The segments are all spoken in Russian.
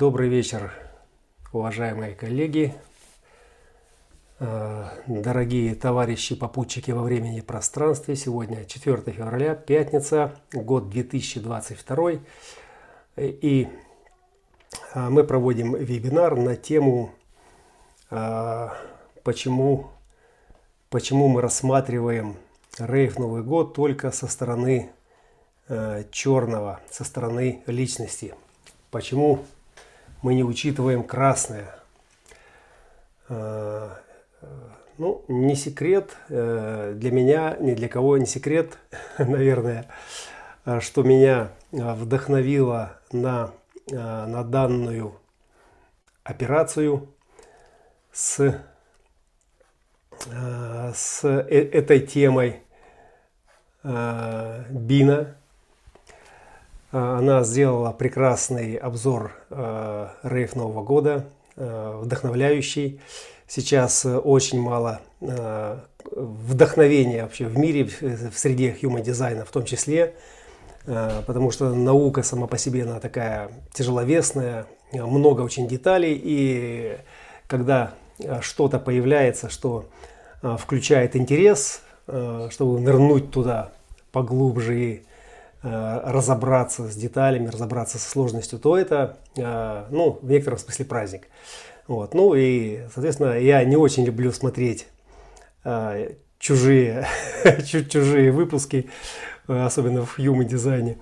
Добрый вечер, уважаемые коллеги, э, дорогие товарищи попутчики во времени и пространстве. Сегодня 4 февраля, пятница, год 2022. И э, мы проводим вебинар на тему, э, почему, почему мы рассматриваем рейв Новый год только со стороны черного, со стороны личности. Почему мы не учитываем красное. А, ну, не секрет э, для меня, ни для кого не секрет, наверное, а, что меня а, вдохновило на, на данную операцию с, с э, этой темой Бина, она сделала прекрасный обзор э, рейв Нового года, э, вдохновляющий. Сейчас э, очень мало вдохновения вообще в мире, в среде human дизайна в том числе, потому что наука сама по себе она такая тяжеловесная, много очень деталей, и когда что-то появляется, что включает интерес, чтобы нырнуть туда поглубже и разобраться с деталями, разобраться со сложностью, то это, э, ну, в некотором смысле праздник. Вот. Ну и, соответственно, я не очень люблю смотреть э, чужие, чужие выпуски, особенно в human дизайне,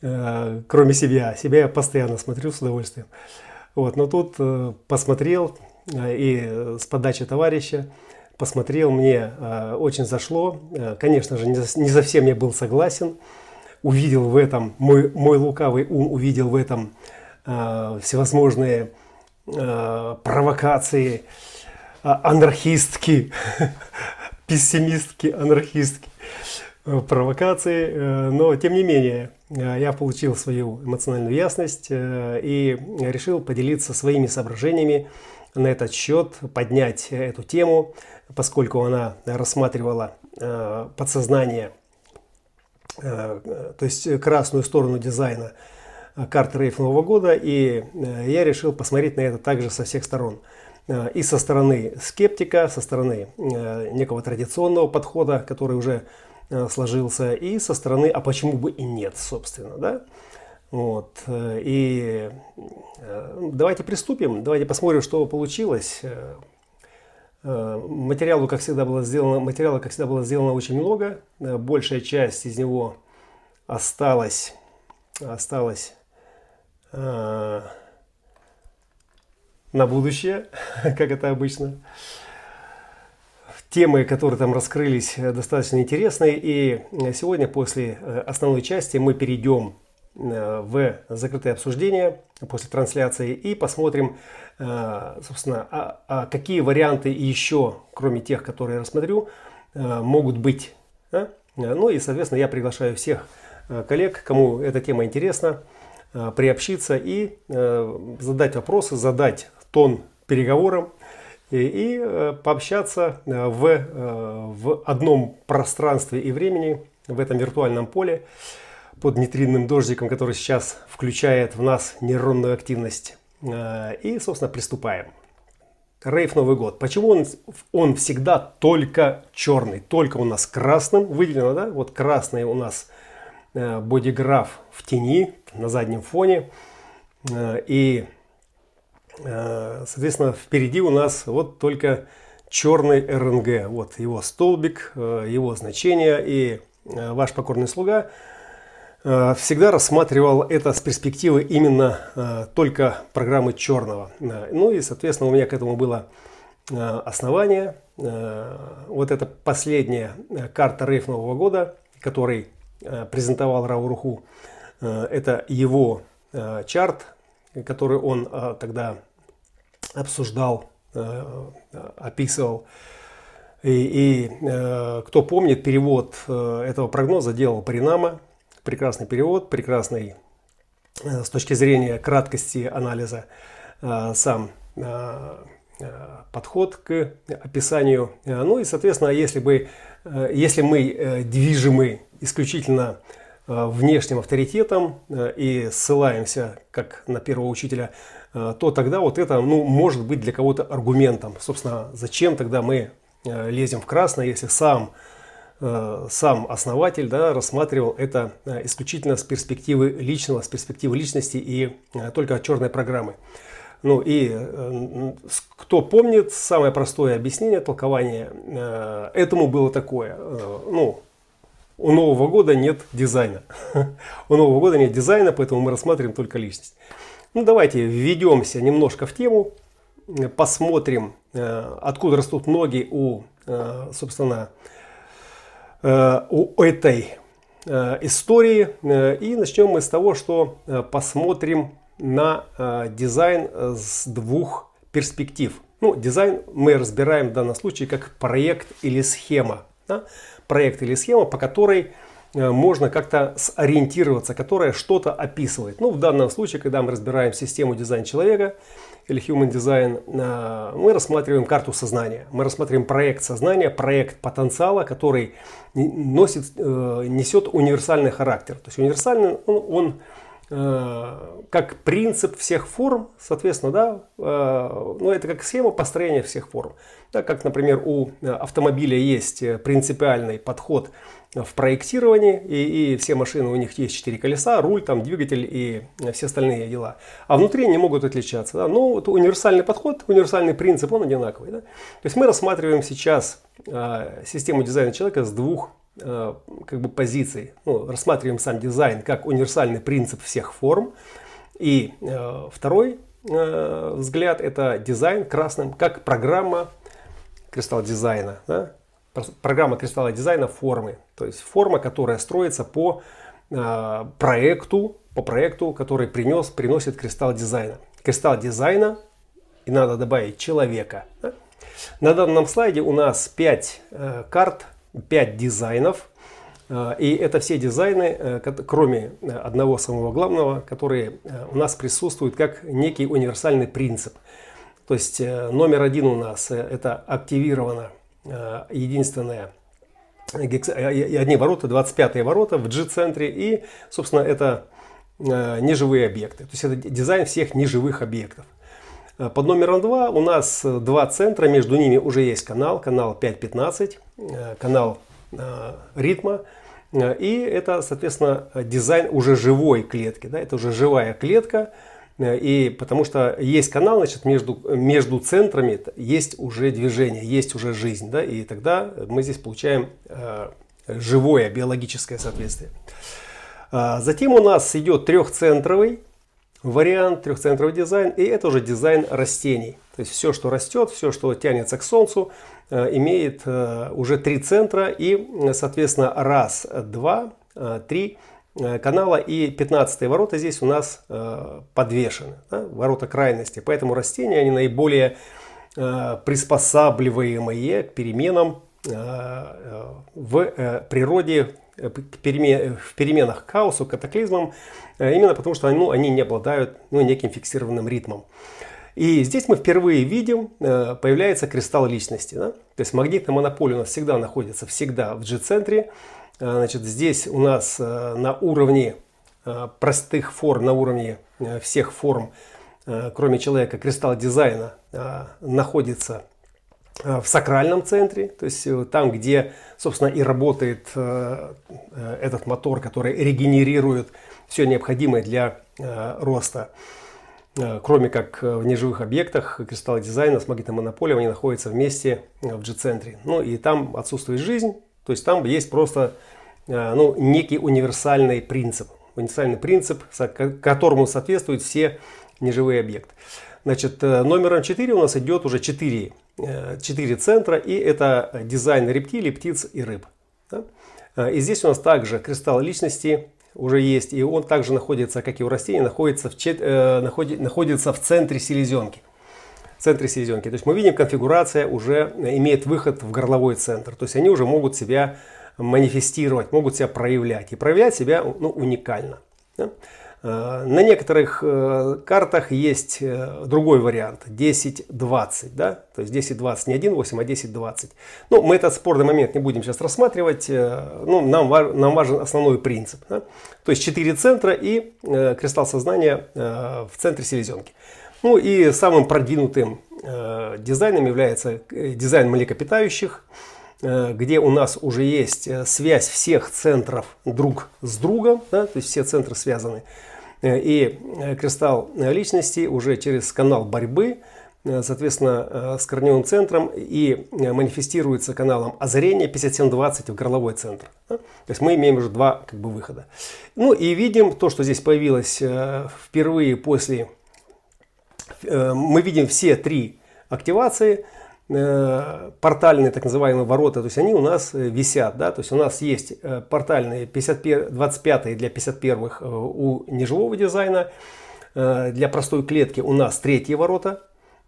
кроме себя. Себя я постоянно смотрю с удовольствием. Вот. Но тут посмотрел и с подачи товарища, посмотрел, мне очень зашло. Конечно же, не совсем я был согласен увидел в этом, мой, мой лукавый ум увидел в этом э, всевозможные э, провокации, э, анархистки, пессимистки, анархистки, э, провокации, э, но тем не менее э, я получил свою эмоциональную ясность и решил поделиться своими соображениями на этот счет, поднять эту тему, поскольку она рассматривала подсознание – то есть красную сторону дизайна э, карты рейф Нового года, и э, я решил посмотреть на это также со всех сторон. И со стороны скептика, со стороны некого традиционного подхода, который уже сложился, и со стороны, а почему бы и нет, собственно, да? Вот. И давайте приступим, давайте посмотрим, что получилось. Э, материалу, как всегда, было сделано, материала, как всегда, было сделано очень много. Э, большая часть из него осталась, осталась э, на будущее, как это обычно. Темы, которые там раскрылись, достаточно интересные. И сегодня, после основной части, мы перейдем Э, в закрытое обсуждение после трансляции и посмотрим, э, собственно, а, а какие варианты еще, кроме тех, которые я рассмотрю, э, могут быть. Ну и, соответственно, я приглашаю всех коллег, кому эта тема интересна, приобщиться и задать вопросы, задать тон переговорам и, и пообщаться в, в одном пространстве и времени, в этом виртуальном поле под нейтринным дождиком, который сейчас включает в нас нейронную активность. Э, и, собственно, приступаем. Рейв Новый год. Почему он, он всегда только черный? Только у нас красным выделено, да? Вот красный у нас э, бодиграф в тени, на заднем фоне. Э, и, соответственно, впереди у нас вот только черный РНГ. Вот его столбик, его значение. И ваш покорный слуга – всегда рассматривал это с перспективы именно э, только программы черного. Э, ну и, соответственно, у меня к этому было основание. Вот это последняя карта рейф Нового года, который презентовал Рауруху. Это его чарт, который он тогда обсуждал, описывал. И, и кто помнит, перевод этого прогноза делал Паринама – прекрасный перевод, прекрасный э, с точки зрения краткости анализа э, сам э, подход к описанию. Ну и, соответственно, если, бы, если мы движимы исключительно внешним авторитетом и ссылаемся, как на первого учителя, то тогда вот это ну, может быть для кого-то аргументом. Собственно, зачем тогда мы лезем в красное, если сам сам основатель да, рассматривал это исключительно с перспективы личного, с перспективы личности и только от черной программы. Ну и э, кто помнит, самое простое объяснение, толкование э, этому было такое. Э, ну, у Нового года нет дизайна. у Нового года нет дизайна, поэтому мы рассматриваем только личность. Ну давайте введемся немножко в тему, посмотрим, откуда растут ноги у, собственно, у этой истории. И начнем мы с того, что посмотрим на э, дизайн э, с двух перспектив. Ну, дизайн мы разбираем в данном случае как проект или схема. Да? Проект или схема, по которой э, можно как-то сориентироваться, которая что-то описывает. Ну, в данном случае, когда мы разбираем систему дизайн человека или human design, мы рассматриваем карту сознания. Мы рассматриваем проект сознания, проект потенциала, который носит, э, несет универсальный характер. То есть универсальный он, он Э, как принцип всех форм, соответственно, да, э, ну это как схема построения всех форм. Да, как, например, у автомобиля есть принципиальный подход в проектировании, и, и все машины, у них есть четыре колеса, руль, там, двигатель и все остальные дела. А внутри они могут отличаться. Да? Но вот универсальный подход, универсальный принцип, он одинаковый. Да? То есть мы рассматриваем сейчас э, систему дизайна человека с двух Э, как бы позиций. Ну, рассматриваем сам дизайн как универсальный принцип всех форм. И э, второй э, взгляд это дизайн красным как программа кристалл дизайна. Да? Программа кристалла дизайна формы. То есть форма, которая строится по э, проекту, по проекту, который принес, приносит кристалл дизайна. Кристалл дизайна, и надо добавить человека. Да? На данном слайде у нас 5 э, карт 5 дизайнов. Э, и это все дизайны, э, кроме э, одного самого главного, которые у нас присутствуют как некий универсальный принцип. То есть номер один у нас это активировано единственное одни ворота, 25 ворота в G-центре и, собственно, это неживые объекты. То есть это дизайн всех неживых объектов. Э, под номером 2 у нас э, два центра, между ними уже есть канал, канал 5.15, э, канал ритма. И это, соответственно, дизайн уже живой клетки. Да? Это уже живая клетка. И потому что есть канал, значит, между, между центрами есть уже движение, есть уже жизнь. Да? И тогда мы здесь получаем живое биологическое соответствие. Затем у нас идет трехцентровый вариант, трехцентровый дизайн, и это уже дизайн растений. То есть все, что растет, все, что тянется к солнцу, э, имеет э, уже три центра и, соответственно, раз, два, э, три канала и 15 ворота здесь у нас подвешены, да, ворота крайности. Поэтому растения, они наиболее приспосабливаемые к переменам в природе, в переменах к хаосу, катаклизмам, Э, именно потому, что ну, они не обладают ну, неким фиксированным ритмом. И здесь мы впервые видим, э, появляется кристалл личности. Да? То есть магнитная монополия у нас всегда находится всегда в G-центре. Э, значит, здесь у нас на уровне простых форм, на уровне всех форм, кроме человека, кристалл дизайна находится в сакральном центре, то есть там, где, собственно, и работает этот мотор, который регенерирует все необходимое для э, роста. Э, кроме как э, в неживых объектах кристаллы дизайна с магнитной монополией, они находятся вместе в G-центре. Ну и там отсутствует жизнь, то есть там есть просто ну, некий универсальный принцип. Универсальный принцип, которому соответствуют все неживые объекты. Значит, номером 4 у нас идет уже 4, 4 центра, и это дизайн рептилий, птиц и рыб. И здесь у нас также кристалл личности, уже есть, и он также находится, как и у растений, находится в, чет, э, находи, находится в центре селезенки. Центре селезенки. То есть мы видим, конфигурация уже имеет выход в горловой центр. То есть они уже могут себя манифестировать, могут себя проявлять. И проявлять себя ну, уникально. Да? Э, на некоторых э, картах есть э, другой вариант 10-20, да? то есть 10-20 не 1-8, а 10-20. Ну, мы этот спорный момент не будем сейчас рассматривать, ну, нам, нам важен основной принцип. Да? То есть 4 центра и кристалл сознания в центре селезенки. Ну и самым продвинутым э, дизайном является э, дизайн млекопитающих, э, где у нас уже есть э, связь всех центров друг с другом, да, то есть все центры связаны. Э, и кристалл личности уже через канал борьбы – соответственно, с корневым центром и манифестируется каналом озарения 5720 в горловой центр. То есть мы имеем уже два как бы, выхода. Ну и видим то, что здесь появилось впервые после... Мы видим все три активации, портальные так называемые ворота, то есть они у нас висят, да, то есть у нас есть портальные 51, 25 для 51 у неживого дизайна, для простой клетки у нас третьи ворота,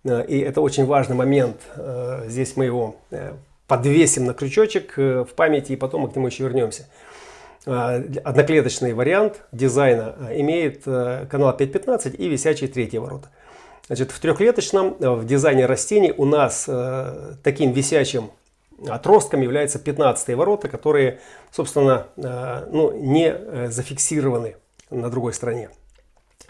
Э, и это очень важный момент. Э, здесь мы его э, подвесим на крючочек в памяти, и потом мы к нему еще вернемся. Одноклеточный вариант дизайна имеет канал 5.15 и висячие третьи ворота. Значит, в трехклеточном в дизайне растений у нас таким висячим отростком являются 15 ворота, которые, собственно, ну, не зафиксированы на другой стороне.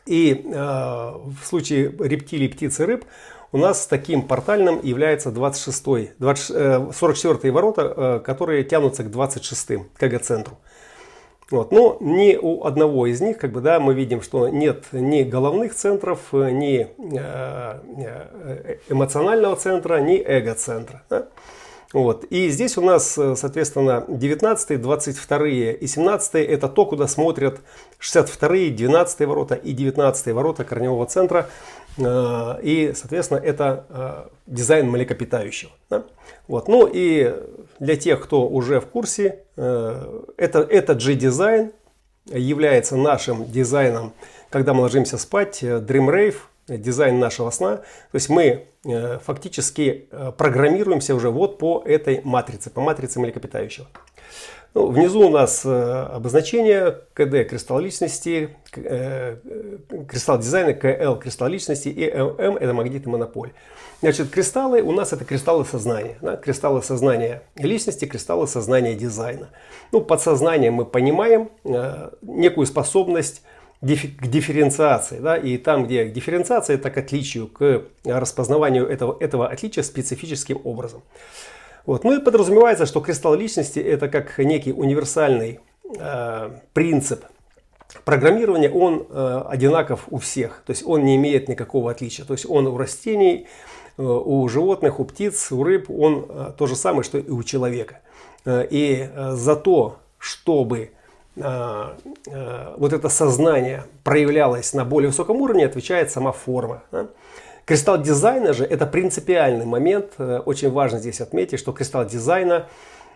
И в случае рептилий, птиц и рыб у нас таким портальным является 26 20, 44 ворота, э, которые тянутся к 26 к эго-центру. Вот. Но ни у одного из них, как бы, да, мы видим, что нет ни головных центров, ни э, э, эмоционального центра, ни эго-центра. Да? Вот. И здесь у нас, соответственно, 19, 22 и 17 это то, куда смотрят 62, 12 ворота и 19 ворота корневого центра. Э, и, соответственно, это э, дизайн млекопитающего. Да? Вот. Ну и для тех, кто уже в курсе, э, это, этот же дизайн является нашим дизайном, когда мы ложимся спать, Dream Rave, дизайн нашего сна. То есть мы фактически программируемся уже вот по этой матрице, по матрице млекопитающего. Ну, внизу у нас э, обозначение КД кристалл личности, э, кристалл дизайна, КЛ кристалл личности и ММ это магнитный монополь. Значит, кристаллы у нас это кристаллы сознания. Да? Кристаллы сознания личности, кристаллы сознания дизайна. Ну, под сознанием мы понимаем э, некую способность к дифференциации. Да? И там, где дифференциация, это к отличию, к распознаванию этого, этого отличия специфическим образом. Вот. Ну и подразумевается, что кристалл личности это как некий универсальный э, принцип программирования, он э, одинаков у всех. То есть он не имеет никакого отличия. То есть он у растений, э, у животных, у птиц, у рыб, он э, то же самое, что и у человека. Э, и э, за то, чтобы э, э, вот это сознание проявлялось на более высоком уровне, отвечает сама форма. Да? Кристалл дизайна же это принципиальный момент. Э, очень важно здесь отметить, что кристалл дизайна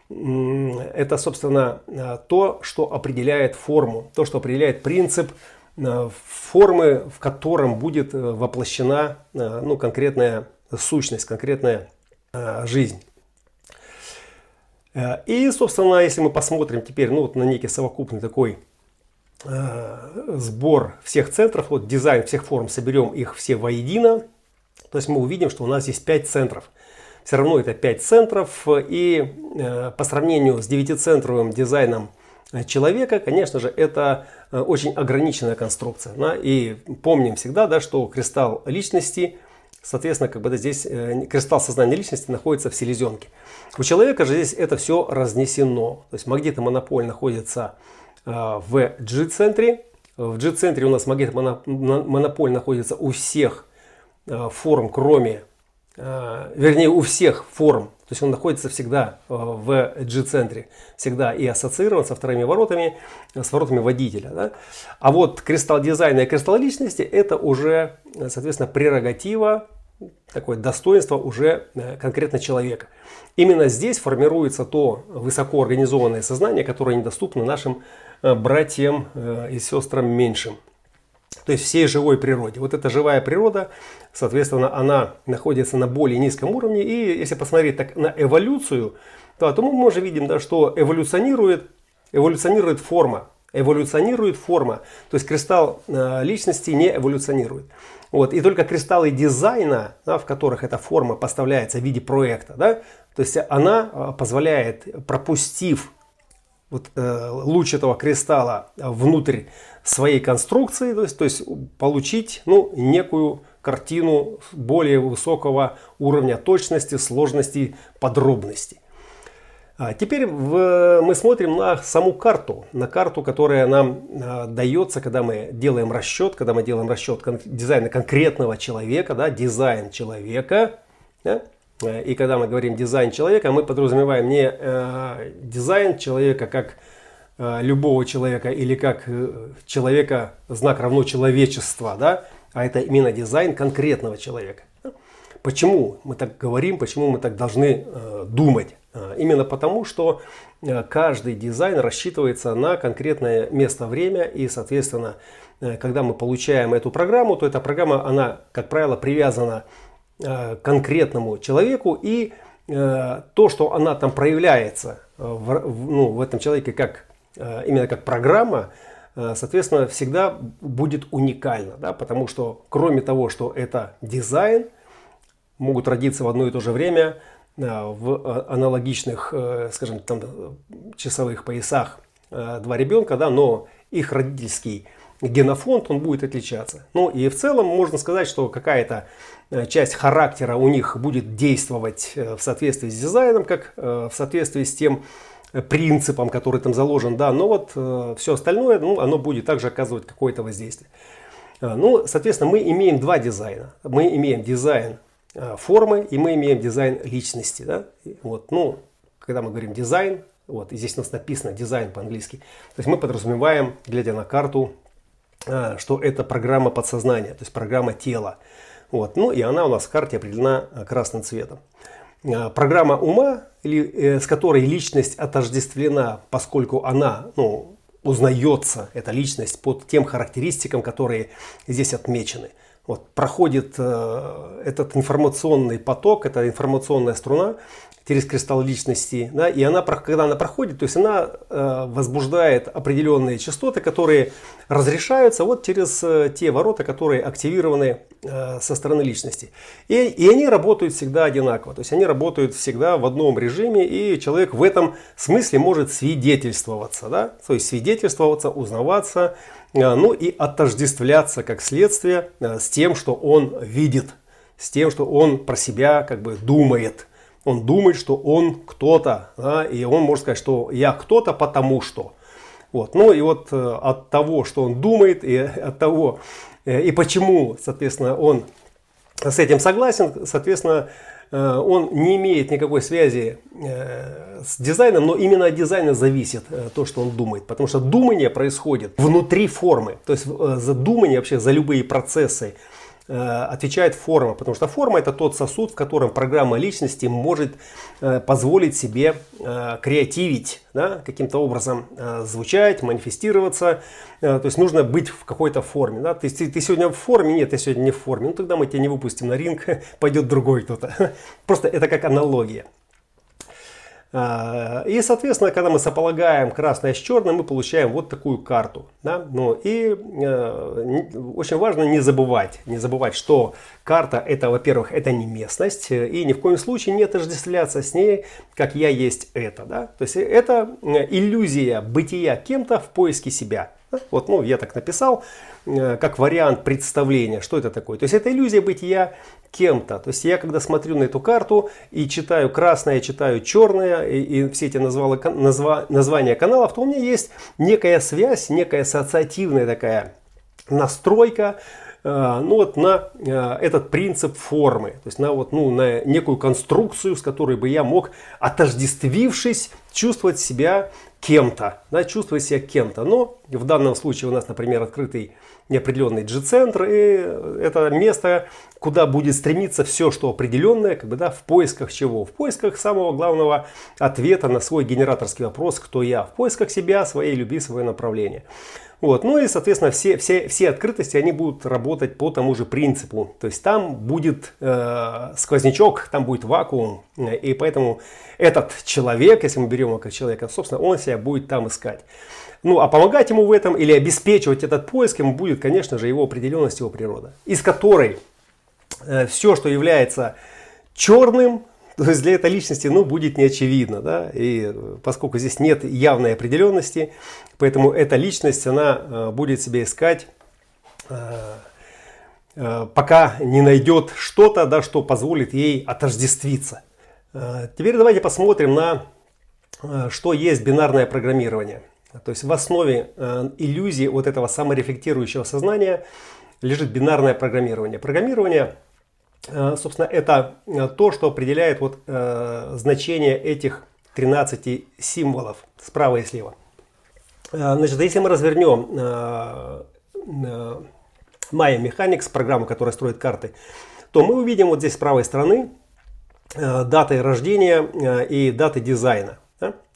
это, собственно, э, то, что определяет форму, то, что определяет принцип э, формы, в котором будет воплощена ну, конкретная сущность, конкретная жизнь. И, собственно, если мы посмотрим теперь ну, вот на некий совокупный такой сбор всех центров, вот дизайн всех форм, соберем их все воедино, то есть мы увидим, что у нас есть 5 центров. Все равно это 5 центров. И э, по сравнению с 9-центровым дизайном э, человека, конечно же, это э, очень ограниченная конструкция. Да? И помним всегда, да, что кристалл личности, соответственно, как бы здесь э, кристалл сознания личности находится в селезенке. У человека же здесь это все разнесено. То есть магнитомонополь находится в G-центре. В G-центре у нас магнитомонополь находится у всех форм, кроме, э, вернее у всех форм, то есть он находится всегда э, в G-центре, всегда и ассоциирован со вторыми воротами, с воротами водителя. Да? А вот кристалл дизайна и кристалл личности это уже, соответственно, прерогатива, такое достоинство уже конкретно человека. Именно здесь формируется то высокоорганизованное сознание, которое недоступно нашим братьям и сестрам меньшим то есть всей живой природе. Вот эта живая природа, соответственно, она находится на более низком уровне. И если посмотреть так на эволюцию, то, то мы уже видим, да, что эволюционирует, эволюционирует форма. Эволюционирует форма. То есть кристалл э, личности не эволюционирует. Вот. И только кристаллы дизайна, да, в которых эта форма поставляется в виде проекта, да, то есть она э, позволяет, пропустив вот, э, луч этого кристалла внутрь своей конструкции, то есть, то есть получить ну, некую картину более высокого уровня точности, сложности, подробностей. А теперь в, мы смотрим на саму карту, на карту, которая нам а, дается, когда мы делаем расчет, когда мы делаем расчет кон, дизайна конкретного человека, да, дизайн человека. Да, и когда мы говорим дизайн человека, мы подразумеваем не э, дизайн человека как э, любого человека или как э, человека знак равно человечества, да, а это именно дизайн конкретного человека. Почему мы так говорим, почему мы так должны э, думать? Именно потому, что э, каждый дизайн рассчитывается на конкретное место, время и, соответственно, э, когда мы получаем эту программу, то эта программа, она, как правило, привязана э, к конкретному человеку и то, что она там проявляется в, ну, в этом человеке как именно как программа, соответственно, всегда будет уникально, да, потому что кроме того, что это дизайн, могут родиться в одно и то же время в э, аналогичных, э, скажем, там, часовых поясах э, два ребенка, да, но их родительский генофонд, он будет отличаться. Ну и в целом можно сказать, что какая-то часть характера у них будет действовать в соответствии с дизайном, как в соответствии с тем принципом, который там заложен, да, но вот все остальное, ну, оно будет также оказывать какое-то воздействие. Ну, соответственно, мы имеем два дизайна. Мы имеем дизайн Э, формы, и мы имеем дизайн личности. Да? Вот, ну, когда мы говорим дизайн, вот, и здесь у нас написано дизайн по-английски, то есть мы подразумеваем, глядя на карту, э, что это программа подсознания, то есть программа тела. Вот, ну и она у нас в карте определена э, красным цветом. Программа ума, или, с которой личность отождествлена, поскольку она ну, узнается, эта личность, под тем характеристикам, которые здесь отмечены – вот, проходит э, этот информационный поток, эта информационная струна через кристалл личности, да, и она, когда она проходит, то есть она э, возбуждает определенные частоты, которые разрешаются вот через э, те ворота, которые активированы э, со стороны личности. И, и они работают всегда одинаково, то есть они работают всегда в одном режиме, и человек в этом смысле может свидетельствоваться, да, то есть свидетельствоваться, узнаваться, э, ну и отождествляться как следствие э, с тем, что он видит, с тем, что он про себя как бы думает – он думает, что он кто-то, да, и он может сказать, что я кто-то потому что. Вот. Ну и вот э, от того, что он думает, и от того, э, и почему, соответственно, он с этим согласен, соответственно, э, он не имеет никакой связи с дизайном, но именно от дизайна зависит то, что он думает. Потому что думание происходит внутри формы. То есть за думание вообще, за любые процессы, отвечает форма, потому что форма это тот сосуд, в котором программа личности может э, позволить себе э, креативить, да, каким-то образом звучать, манифестироваться. То есть нужно быть в какой-то форме. Да? Есть ты, ты сегодня в форме, нет, я сегодня не в форме. Ну тогда мы тебя не выпустим на ринг, пойдет другой кто-то. Просто это как аналогия. А, и, соответственно, когда мы сополагаем красное с черным, мы получаем вот такую карту. Да? Ну, и э, очень важно не забывать, не забывать, что карта это, во-первых, это не местность, и ни в коем случае не отождествляться с ней, как я есть это. Да? То есть это э, иллюзия бытия кем-то в поиске себя. Вот, ну, я так написал, э, как вариант представления, что это такое. То есть это иллюзия бытия кем-то. То есть я когда смотрю на эту карту и читаю красное, читаю черное, и, и все эти назвала, назва, названия каналов, то у меня есть некая связь, некая ассоциативная такая настройка, э, ну вот на э, этот принцип формы, то есть на вот ну на некую конструкцию, с которой бы я мог отождествившись чувствовать себя кем-то, да, чувствовать себя кем-то. Но в данном случае у нас, например, открытый неопределенный G-центр, и это место, куда будет стремиться все, что определенное, как бы, да, в поисках чего? В поисках самого главного ответа на свой генераторский вопрос «Кто я?», в поисках себя, своей любви, своего направления. Вот. Ну и, соответственно, все, все, все открытости, они будут работать по тому же принципу. То есть там будет э, сквознячок, там будет вакуум. И поэтому этот человек, если мы берем его как человека, собственно, он себя будет там искать. Ну, а помогать ему в этом или обеспечивать этот поиск ему будет, конечно же, его определенность, его природа. Из которой э, все, что является черным, то есть для этой личности ну, будет неочевидно. Да? И поскольку здесь нет явной определенности, поэтому эта личность она э, будет себе искать э, пока не найдет что-то, да, что позволит ей отождествиться. Теперь давайте посмотрим на что есть бинарное программирование. То есть в основе иллюзии вот этого саморефлектирующего сознания лежит бинарное программирование. Программирование, собственно, это то, что определяет вот значение этих 13 символов справа и слева. Э, значит, если мы развернем э, э, Maya Mechanics, программу, которая строит карты, то мы увидим вот здесь с правой стороны даты рождения и даты дизайна.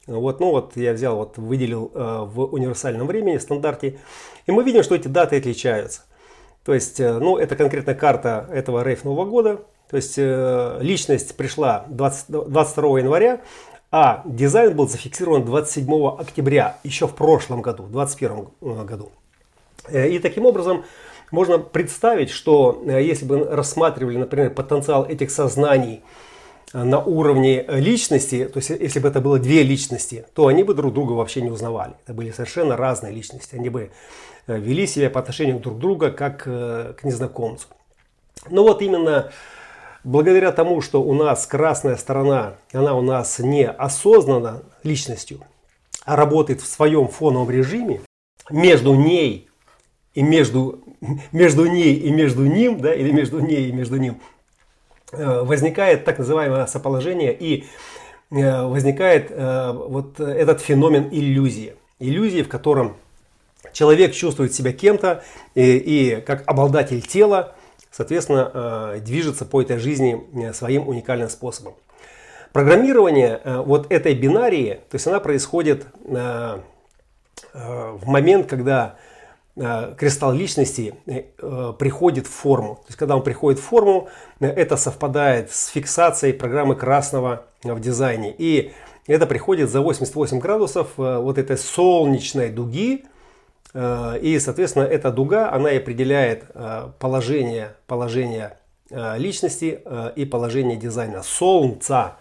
Вот, ну вот я взял, вот выделил в универсальном времени, стандарте, и мы видим, что эти даты отличаются. То есть, ну, это конкретно карта этого рейф Нового года. То есть, личность пришла 20, 22 января, а дизайн был зафиксирован 27 октября, еще в прошлом году, в 2021 э, году. Э, и таким образом можно представить, что э, если бы рассматривали, например, потенциал этих сознаний на уровне личности, то есть если бы это было две личности, то они бы друг друга вообще не узнавали. Это были совершенно разные личности. Они бы вели себя по отношению друг к другу как к незнакомцу. Но вот именно благодаря тому, что у нас красная сторона, она у нас не осознана личностью, а работает в своем фоновом режиме, между ней и между, между ней и между ним, да, или между ней и между ним, э, возникает так называемое соположение и э, возникает э, вот этот феномен иллюзии. Иллюзии, в котором человек чувствует себя кем-то и, и как обладатель тела, соответственно, э, движется по этой жизни э, своим уникальным способом. Программирование э, вот этой бинарии, то есть она происходит в момент, когда кристалл личности приходит в форму. То есть, когда он приходит в форму, это совпадает с фиксацией программы красного в дизайне. И это приходит за 88 градусов вот этой солнечной дуги, Э, и, соответственно, эта дуга, она и определяет э, положение, положение э, личности и положение дизайна. Солнца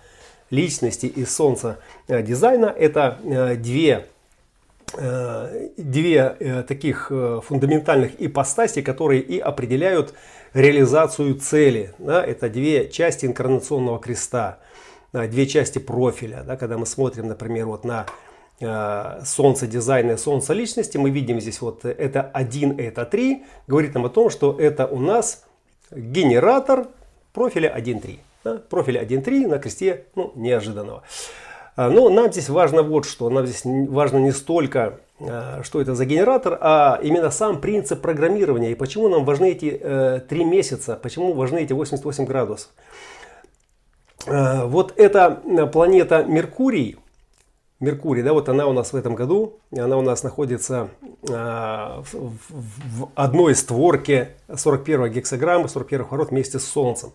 личности и солнца дизайна – это две, две таких фундаментальных ипостаси, которые и определяют реализацию цели. Да? Это две части инкарнационного креста, две части профиля. Да? Когда мы смотрим, например, вот на Э, солнце дизайна и солнце личности. Мы видим здесь вот это 1, это 3. Говорит нам о том, что это у нас генератор профиля 1.3. Да? Профиль 1.3 на кресте ну, неожиданного. А, но нам здесь важно вот что. Нам здесь важно не столько, э, что это за генератор, а именно сам принцип программирования. И почему нам важны эти э, 3 месяца, почему важны эти 88 градусов. Э, вот эта планета Меркурий, Меркурий, да, вот она у нас в этом году, она у нас находится в, в одной створке 41 гексограммы, 41 ворот вместе с Солнцем.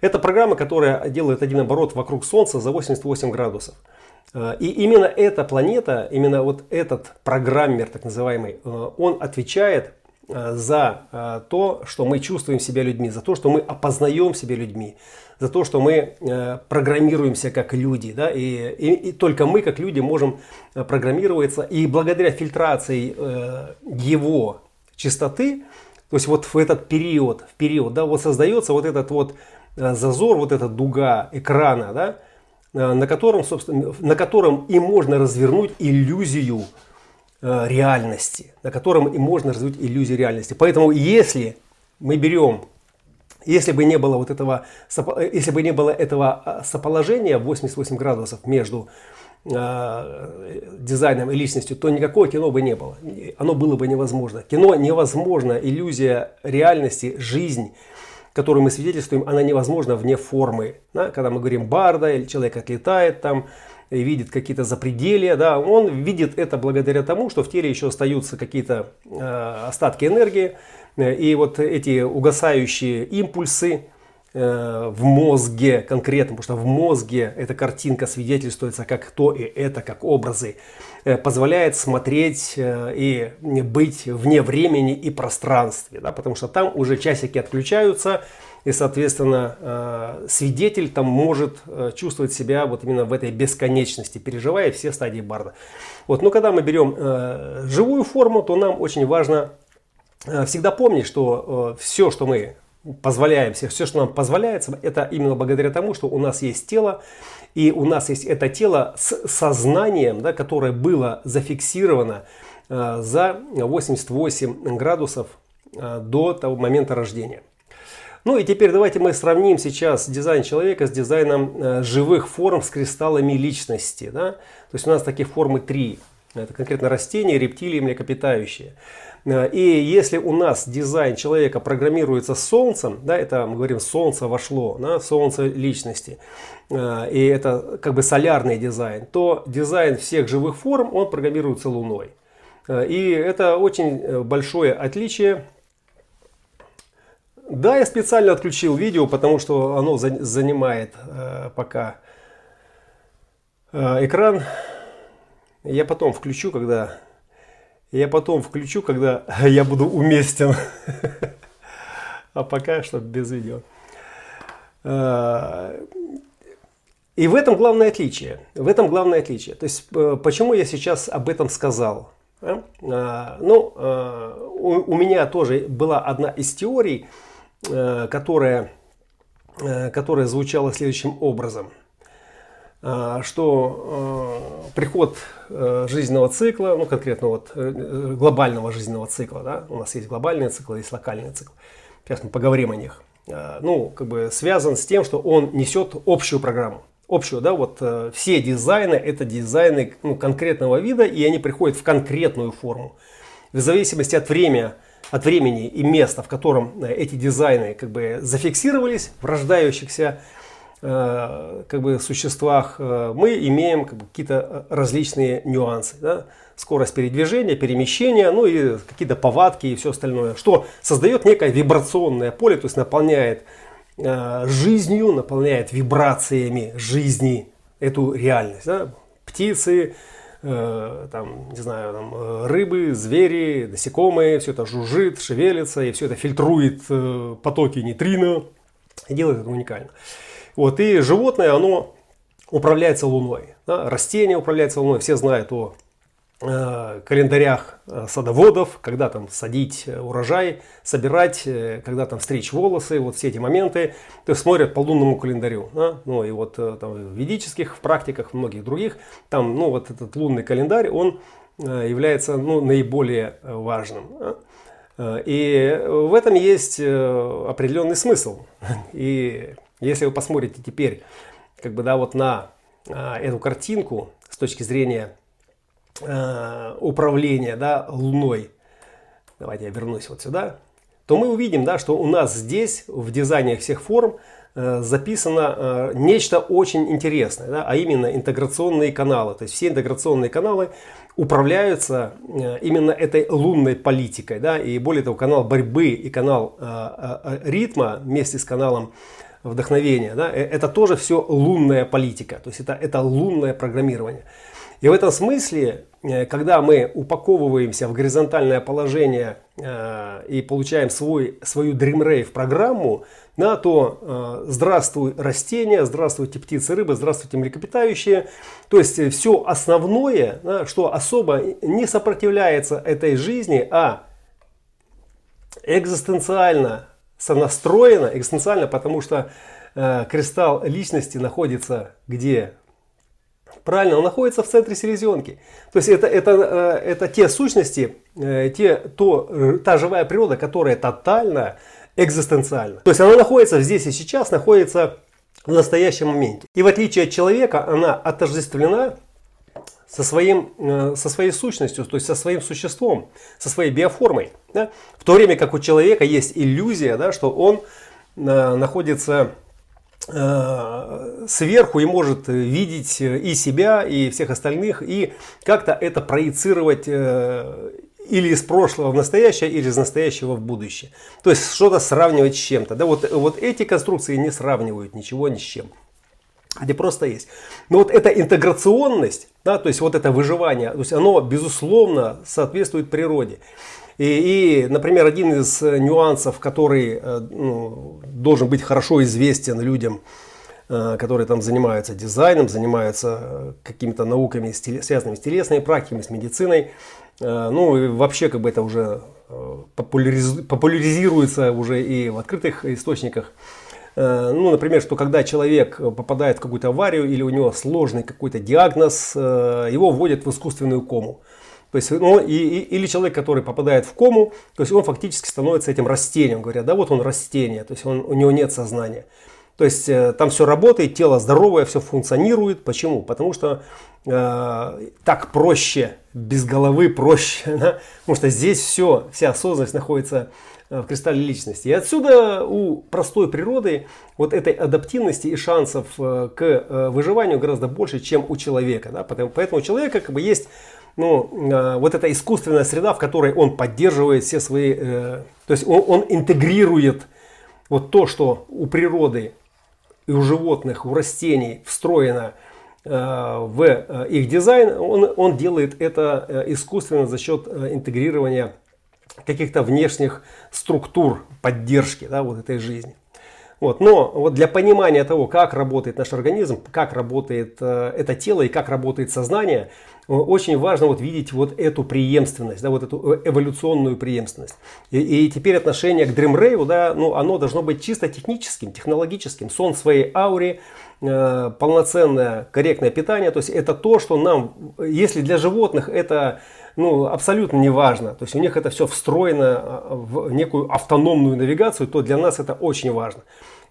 Это программа, которая делает один оборот вокруг Солнца за 88 градусов. А, и именно эта планета, именно вот этот программер, так называемый, э, он отвечает Э, за э, то, что мы чувствуем себя людьми, за то, что мы опознаем себя людьми, за то, что мы э, программируемся как люди. Да? И, и, и только мы, как люди, можем программироваться. И благодаря фильтрации его частоты, то есть вот в этот период, в период да, вот создается вот этот вот зазор, вот эта дуга экрана, да, на котором, собственно, на котором и можно развернуть иллюзию Э, реальности, на котором и можно развить иллюзию реальности. Поэтому если мы берем, если бы не было вот этого, если бы не было этого соположения 88 градусов между э, дизайном и личностью, то никакого кино бы не было. Оно было бы невозможно. Кино невозможно, иллюзия реальности, жизнь, которую мы свидетельствуем, она невозможна вне формы. Да? Когда мы говорим барда или человек отлетает там, видит какие-то запределия, да, он видит это благодаря тому, что в теле еще остаются какие-то э, остатки энергии, и вот эти угасающие импульсы э, в мозге конкретно, потому что в мозге эта картинка свидетельствуется как то и это, как образы, э, позволяет смотреть э, и быть вне времени и пространстве, да, потому что там уже часики отключаются, и, соответственно, э, свидетель там может э, чувствовать себя вот именно в этой бесконечности, переживая все стадии барда. Вот, но когда мы берем э, живую форму, то нам очень важно всегда помнить, что все, что мы позволяем себе, все, что нам позволяется, это именно благодаря тому, что у нас есть тело, и у нас есть это тело с сознанием, да, которое было зафиксировано э, за 88 градусов э, до того момента рождения. Ну и теперь давайте мы сравним сейчас дизайн человека с дизайном э, живых форм с кристаллами личности. Да? То есть у нас таких формы три. Это конкретно растения, рептилии, млекопитающие. Э, и если у нас дизайн человека программируется солнцем, да, это мы говорим солнце вошло, да, солнце личности, э, и это как бы солярный дизайн, то дизайн всех живых форм, он программируется луной. Э, и это очень большое отличие. Да, я специально отключил видео, потому что оно занимает пока экран. Я потом включу, когда я потом включу, когда я буду уместен. А пока что без видео. А, и в этом главное отличие. В этом главное отличие. То есть, э, почему я сейчас об этом сказал? А? А, ну, у меня тоже была одна из теорий, э, которая, э, которая звучала следующим образом – что э, приход э, жизненного цикла, ну конкретно вот э, глобального жизненного цикла, да, у нас есть глобальный цикл, есть локальный цикл. Сейчас мы поговорим о них. А, ну, как бы связан с тем, что он несет общую программу. Общую, да, вот все дизайны это дизайны ну, конкретного вида, и они приходят в конкретную форму. В зависимости от времени, от времени и места, в котором эти дизайны как бы зафиксировались в рождающихся как бы существах э, мы имеем как бы, какие-то э, различные нюансы. Да? Скорость передвижения, перемещения, ну и какие-то повадки и все остальное, что создает некое вибрационное поле, то есть наполняет жизнью, наполняет вибрациями жизни эту реальность. Да? Птицы, там, не знаю, там, рыбы, звери, насекомые, все это жужжит, шевелится, и все это фильтрует потоки нейтрино и делает это уникально. Вот, и животное, оно управляется Луной. Да? Растение управляется Луной. Все знают о э, календарях э, садоводов, когда там садить э, урожай, собирать, э, когда там стричь волосы, вот все эти моменты, то есть смотрят по лунному календарю. Да? Ну и вот там, в ведических практиках, в многих других, там, ну вот этот лунный календарь, он является ну, наиболее важным. Да? И в этом есть определенный смысл. И если вы посмотрите теперь как бы, да, вот на а, эту картинку с точки зрения а, управления да, Луной, давайте я вернусь вот сюда, то мы увидим, да, что у нас здесь в дизайне всех форм э, записано э, нечто очень интересное, да, а именно интеграционные каналы. То есть все интеграционные каналы управляются э, именно этой лунной политикой. Да, и более того, канал борьбы и канал ритма вместе с каналом вдохновения, да, э, это тоже все лунная политика, то есть это, это лунное программирование. И в этом смысле, э, когда мы упаковываемся в горизонтальное положение э, и получаем свой, свою Dream Rave программу, да, то э, здравствуй растения, здравствуйте птицы, рыбы, здравствуйте млекопитающие. То есть все основное, да, что особо не сопротивляется этой жизни, а экзистенциально сонастроена экзистенциально, потому что э, кристалл личности находится где? Правильно, он находится в центре селезенки. То есть это, это, э, это те сущности, э, те, то, та живая природа, которая тотально экзистенциальна. То есть она находится здесь и сейчас, находится в настоящем моменте. И в отличие от человека, она отождествлена со, своим, э, со своей сущностью, то есть со своим существом, со своей биоформой. Да? В то время как у человека есть иллюзия, да, что он э, находится э, сверху и может видеть и себя, и всех остальных, и как-то это проецировать или из прошлого в настоящее, или из настоящего в будущее. То есть что-то сравнивать с чем-то. Да, вот, вот эти конструкции не сравнивают ничего ни с чем где просто есть. Но вот эта интеграционность, да, то есть вот это выживание, то есть оно безусловно соответствует природе. И, и например, один из нюансов, который э, ну, должен быть хорошо известен людям, э, которые там занимаются дизайном, занимаются э, какими-то науками, связанными с телесными практиками, с медициной, ну и вообще как бы это уже популяризируется уже и в открытых источниках. Ну, например, что когда человек попадает в какую-то аварию или у него сложный какой-то диагноз, его вводят в искусственную кому. То есть, ну, и, и, или человек, который попадает в кому, то есть он фактически становится этим растением, говорят, да, вот он растение, то есть он, у него нет сознания. То есть э, там все работает, тело здоровое, все функционирует. Почему? Потому что э, так проще, без головы проще. Да? Потому что здесь все, вся осознанность находится э, в кристалле личности. И отсюда у простой природы вот этой адаптивности и шансов э, к выживанию гораздо больше, чем у человека. Да? Поэтому, поэтому у человека как бы есть ну, э, вот эта искусственная среда, в которой он поддерживает все свои, э, то есть он, он интегрирует вот то, что у природы и у животных, у растений встроено э, в э, их дизайн, он, он делает это э, искусственно за счет э, интегрирования каких-то внешних структур поддержки да, вот этой жизни. Вот. Но вот для понимания того, как работает наш организм, как работает э, это тело и как работает сознание, э, очень важно вот видеть вот эту преемственность, да, вот эту э, эволюционную преемственность. И, и теперь отношение к Dream Rave, да, ну, оно должно быть чисто техническим, технологическим. Сон в своей ауре, э, полноценное, корректное питание, то есть это то, что нам, если для животных это ну, абсолютно не важно. То есть у них это все встроено а, в некую автономную навигацию, то для нас это очень важно.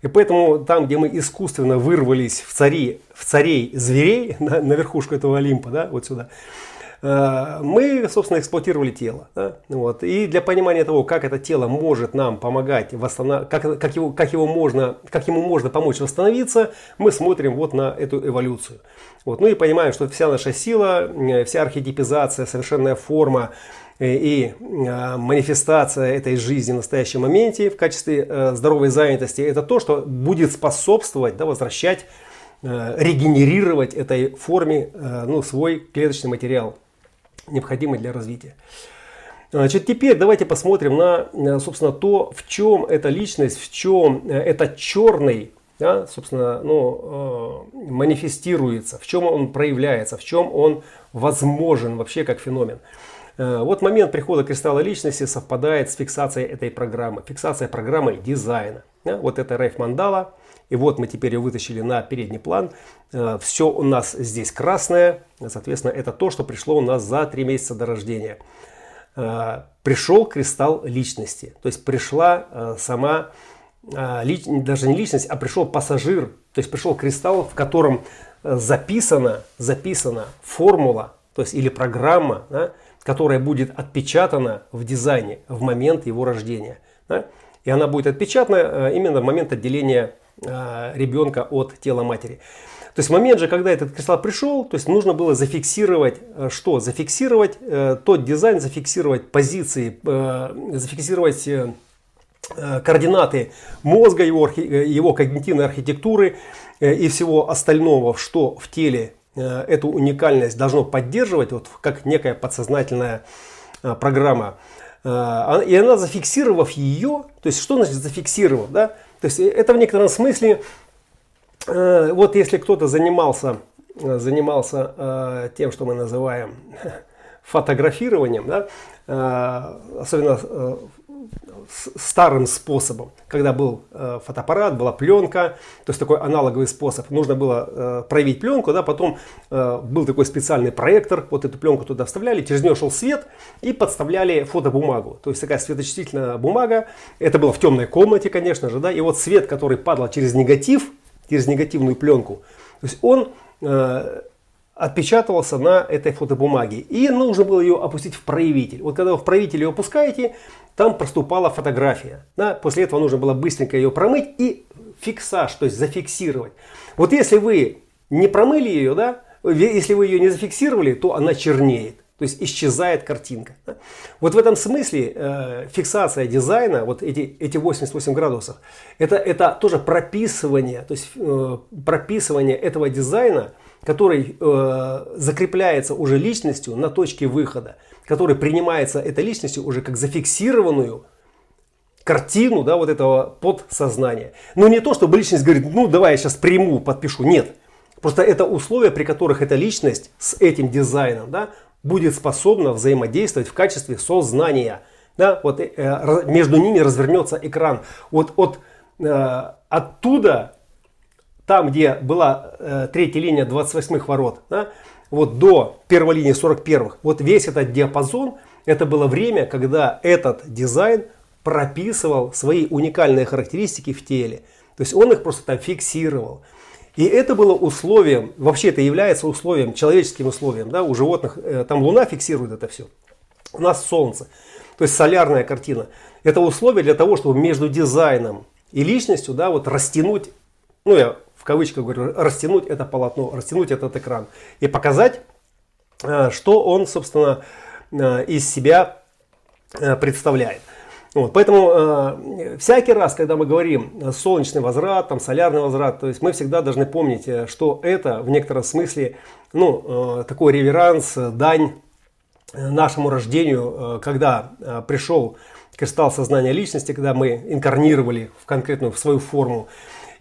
И поэтому там, где мы искусственно вырвались в, цари, в царей зверей, на, на верхушку этого Олимпа, да, вот сюда, мы, собственно, эксплуатировали тело. Да? Вот. И для понимания того, как это тело может нам помогать, восстанов... как, как, его, как, его можно, как ему можно помочь восстановиться, мы смотрим вот на эту эволюцию. Вот. Ну и понимаем, что вся наша сила, э, вся архетипизация, совершенная форма э, и э, манифестация этой жизни в настоящем моменте в качестве здоровой занятости, это то, что будет способствовать да, возвращать, регенерировать этой форме ну, свой клеточный материал, необходимый для развития. Значит, теперь давайте посмотрим на, собственно, то, в чем эта личность, в чем этот черный да, собственно, ну, э, манифестируется, в чем он проявляется, в чем он возможен вообще как феномен. Э, вот момент прихода кристалла личности совпадает с фиксацией этой программы, фиксация программы дизайна. Да, вот это рейф мандала, и вот мы теперь ее вытащили на передний план. Э, Все у нас здесь красное, соответственно, это то, что пришло у нас за три месяца до рождения. Э, Пришел кристалл личности, то есть пришла э, сама даже не личность, а пришел пассажир, то есть пришел кристалл, в котором записана, записана формула, то есть или программа, да, которая будет отпечатана в дизайне в момент его рождения. Да, и она будет отпечатана именно в момент отделения ребенка от тела матери. То есть в момент же, когда этот кристалл пришел, то есть нужно было зафиксировать что? Зафиксировать тот дизайн, зафиксировать позиции, зафиксировать Э, координаты мозга, его, э, его когнитивной архитектуры э, и всего остального, что в теле эту уникальность должно поддерживать, вот как некая подсознательная программа. А, и она, зафиксировав ее, то есть что значит зафиксировав, да? То есть это в некотором смысле, вот если кто-то занимался, занимался тем, что мы называем фотографированием, да, особенно старым способом, когда был э, фотоаппарат, была пленка, то есть такой аналоговый способ. Нужно было э, проявить пленку, да, потом э, был такой специальный проектор, вот эту пленку туда вставляли, через нее шел свет и подставляли фотобумагу. То есть такая светочувствительная бумага, это было в темной комнате, конечно же, да, и вот свет, который падал через негатив, через негативную пленку, то есть он э, отпечатывался на этой фотобумаге. И нужно было ее опустить в проявитель. Вот когда вы в проявитель ее опускаете, там проступала фотография. Да? После этого нужно было быстренько ее промыть и фиксаж, то есть зафиксировать. Вот если вы не промыли ее, да, если вы ее не зафиксировали, то она чернеет. То есть исчезает картинка. Да? Вот в этом смысле э, фиксация дизайна, вот эти, эти 88 градусов, это, это тоже прописывание, то есть э, прописывание этого дизайна который э, закрепляется уже личностью на точке выхода, который принимается этой личностью уже как зафиксированную картину да, вот этого подсознания. Но не то, чтобы личность говорит, ну давай я сейчас приму, подпишу. Нет. Просто это условия, при которых эта личность с этим дизайном да, будет способна взаимодействовать в качестве сознания. да, вот э, между ними развернется экран. Вот от, э, оттуда, там, где была э, третья линия 28-х ворот, да, вот до первой линии 41-х, вот весь этот диапазон, это было время, когда этот дизайн прописывал свои уникальные характеристики в теле. То есть он их просто там фиксировал. И это было условием, вообще это является условием, человеческим условием. Да, у животных, э, там Луна фиксирует это все. У нас Солнце. То есть солярная картина. Это условие для того, чтобы между дизайном и личностью да, вот растянуть, ну я в кавычках говорю, растянуть это полотно, растянуть этот экран. И показать, э, что он, собственно, э, из себя представляет. Вот, поэтому э, всякий раз, когда мы говорим солнечный возврат, там, солярный возврат, то есть мы всегда должны помнить, э, что это в некотором смысле ну, э, такой реверанс, дань нашему рождению, э, когда э, пришел кристалл сознания личности, когда мы инкарнировали в конкретную в свою форму.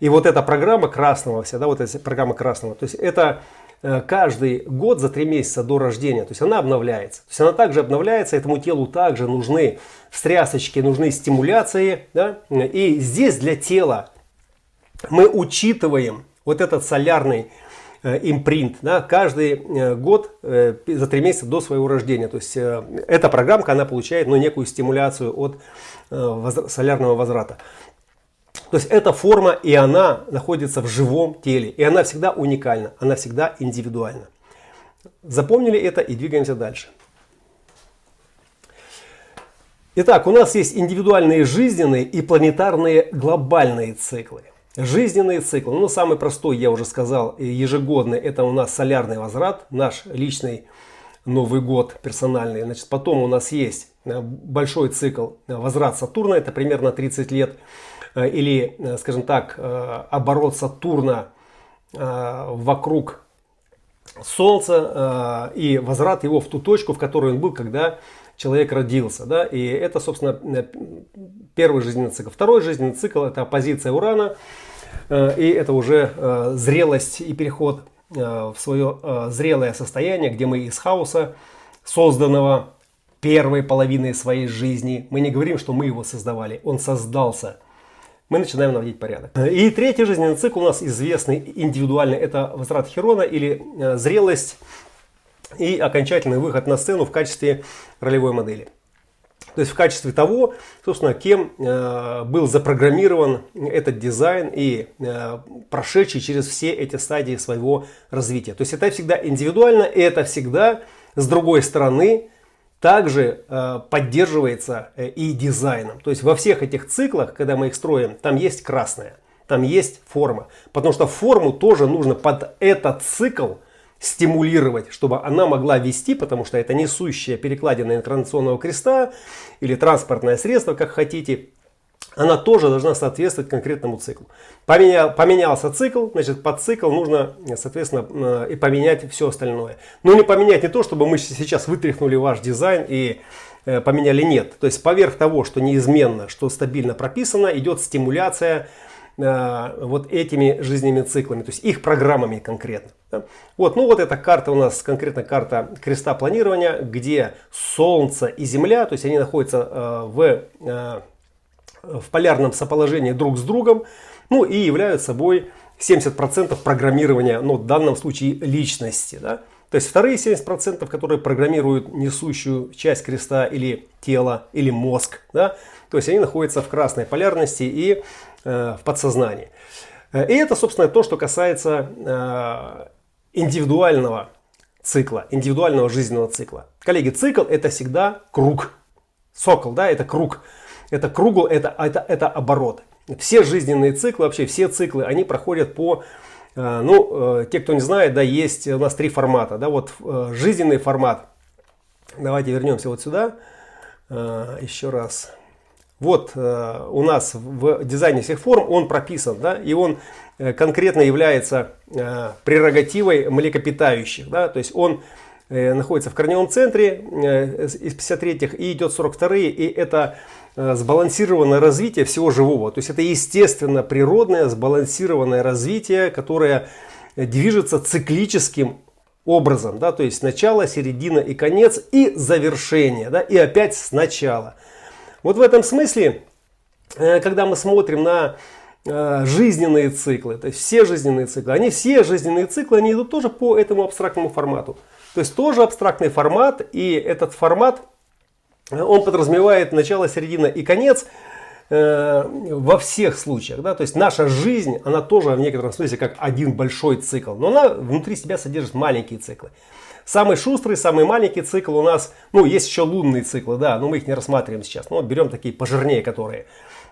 И вот эта программа красного вся, да, вот эта программа красного, то есть это Э, каждый год за три месяца до рождения. То есть она обновляется. То есть она также обновляется, этому телу также нужны встрясочки, нужны стимуляции. Да? И здесь для тела мы учитываем вот этот солярный э, импринт да, каждый э, год за три месяца до своего рождения. То есть эта программка, она получает ну, некую стимуляцию от солярного возврата. То есть эта форма, и она находится в живом теле. И она всегда уникальна, она всегда индивидуальна. Запомнили это и двигаемся дальше. Итак, у нас есть индивидуальные жизненные и планетарные глобальные циклы. Жизненные циклы, ну самый простой, я уже сказал, ежегодный, это у нас солярный возврат, наш личный Новый год персональный. Значит, потом у нас есть э, большой цикл э, возврат Сатурна, это примерно 30 лет. Э, или, э, скажем так, э, оборот Сатурна вокруг Солнца и возврат его в ту точку, в которой он был, когда человек родился. Да? И это, собственно, первый жизненный цикл. Второй жизненный цикл – это оппозиция Урана, и это уже зрелость и переход в свое зрелое состояние, где мы из хаоса, созданного первой половиной своей жизни, мы не говорим, что мы его создавали, он создался – мы начинаем наводить порядок. И третий жизненный цикл у нас известный индивидуальный, это возврат Херона или э, зрелость и окончательный выход на сцену в качестве ролевой модели. То есть в качестве того, собственно, кем э, был запрограммирован этот дизайн и э, прошедший через все эти стадии своего развития. То есть это всегда индивидуально, и это всегда с другой стороны также э, поддерживается э, и дизайном. То есть во всех этих циклах, когда мы их строим, там есть красная, там есть форма. Потому что форму тоже нужно под этот цикл стимулировать, чтобы она могла вести, потому что это несущая перекладина инкарнационного креста или транспортное средство, как хотите, она тоже должна соответствовать конкретному циклу. Поменял, поменялся цикл, значит под цикл нужно, соответственно, э, и поменять все остальное. Но не поменять не то, чтобы мы сейчас вытряхнули ваш дизайн и э, поменяли, нет. То есть поверх того, что неизменно, что стабильно прописано, идет стимуляция э, вот этими жизненными циклами, то есть их программами конкретно. Да? Вот, ну вот эта карта у нас, конкретно карта креста планирования, где Солнце и Земля, то есть они находятся в в полярном соположении друг с другом, ну и являются собой 70% программирования, ну в данном случае личности. Да? То есть вторые 70%, которые программируют несущую часть креста или тело, или мозг, да? то есть они находятся в красной полярности и э, в подсознании. И это, собственно, то, что касается э, индивидуального цикла, индивидуального жизненного цикла. Коллеги, цикл это всегда круг. Сокол, да, это круг это кругл, это, это, это оборот. Все жизненные циклы, вообще все циклы, они проходят по, э, ну, э, те, кто не знает, да, есть у нас три формата, да, вот э, жизненный формат. Давайте вернемся вот сюда, еще раз. Вот у нас в дизайне всех форм он прописан, да, и он конкретно является прерогативой млекопитающих, да, то есть он находится в корневом центре из 53-х и идет 42-е, и это сбалансированное развитие всего живого. То есть это естественно природное сбалансированное развитие, которое движется циклическим образом. Да? То есть начало, середина и конец и завершение. Да? И опять сначала. Вот в этом смысле, э, когда мы смотрим на э, жизненные циклы, то есть все жизненные циклы, они все жизненные циклы, они идут тоже по этому абстрактному формату. То есть тоже абстрактный формат, и этот формат, он подразумевает начало, середина и конец э, во всех случаях. Да? То есть наша жизнь, она тоже в некотором смысле как один большой цикл, но она внутри себя содержит маленькие циклы. Самый шустрый, самый маленький цикл у нас, ну, есть еще лунные циклы, да, но мы их не рассматриваем сейчас. Но берем такие пожирнее, которые,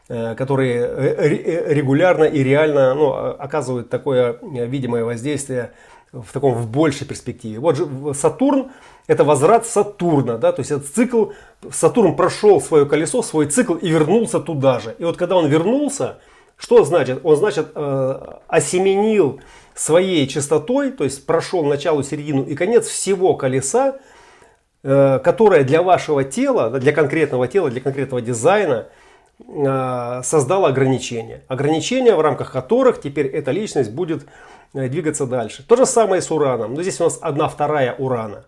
э, которые э, регулярно и реально ну, оказывают такое видимое воздействие в таком в большей перспективе. Вот же Сатурн это возврат Сатурна, да, то есть этот цикл, Сатурн прошел свое колесо, свой цикл и вернулся туда же. И вот когда он вернулся, что значит? Он значит э, осеменил своей частотой, то есть прошел начало, середину и конец всего колеса, э, которое для вашего тела, для конкретного тела, для конкретного дизайна э, создало ограничения. Ограничения, в рамках которых теперь эта личность будет Э, двигаться дальше. То же самое с Ураном. Но здесь у нас одна вторая Урана.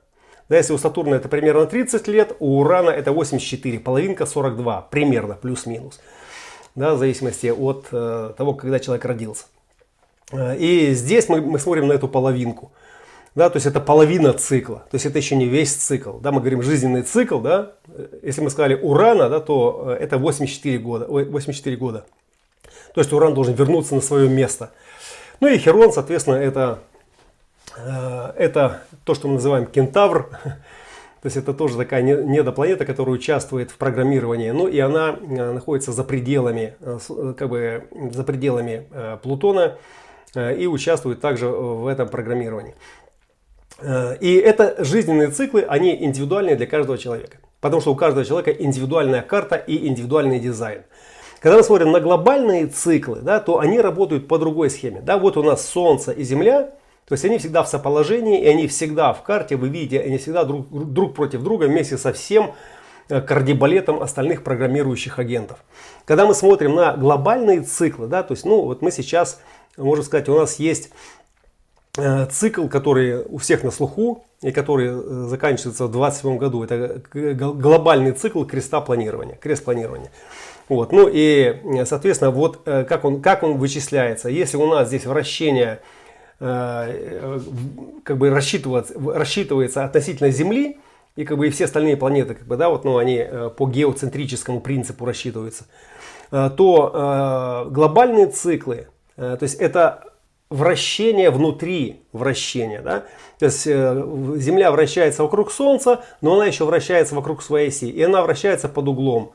Да, если у Сатурна это примерно 30 лет, у Урана это 84, половинка 42, примерно, плюс-минус. Да, в зависимости от э, того, когда человек родился. Э, и здесь мы, мы смотрим на эту половинку. Да, то есть это половина цикла, то есть это еще не весь цикл. Да, мы говорим жизненный цикл, да, если мы сказали Урана, да, то это 84 года, 84 года. То есть Уран должен вернуться на свое место. Ну и Херон, соответственно, это, э, это то, что мы называем кентавр. То есть это тоже такая недопланета, которая участвует в программировании. Ну и она э, находится за пределами, э, как бы за пределами Плутона и участвует также в этом программировании. И это жизненные циклы, они индивидуальные для каждого человека. Потому что у каждого человека индивидуальная карта и индивидуальный дизайн. Когда мы смотрим на глобальные циклы, да, то они работают по другой схеме. Да, вот у нас Солнце и Земля, то есть они всегда в соположении, и они всегда в карте, вы видите, они всегда друг, друг против друга вместе со всем э, кардибалетом остальных программирующих агентов. Когда мы смотрим на глобальные циклы, да, то есть, ну, вот мы сейчас, можно сказать, у нас есть э, цикл, который у всех на слуху и который э, заканчивается в 2027 году. Это глобальный цикл креста планирования, крест планирования. Вот. Ну и, соответственно, вот как он, как он вычисляется. Если у нас здесь вращение как бы рассчитывается, рассчитывается относительно Земли, и как бы и все остальные планеты, как бы, да, вот, ну, они э, по геоцентрическому принципу рассчитываются, то глобальные циклы, то есть это вращение внутри вращения. Да? То есть Земля вращается вокруг Солнца, но она еще вращается вокруг своей оси. И она вращается под углом.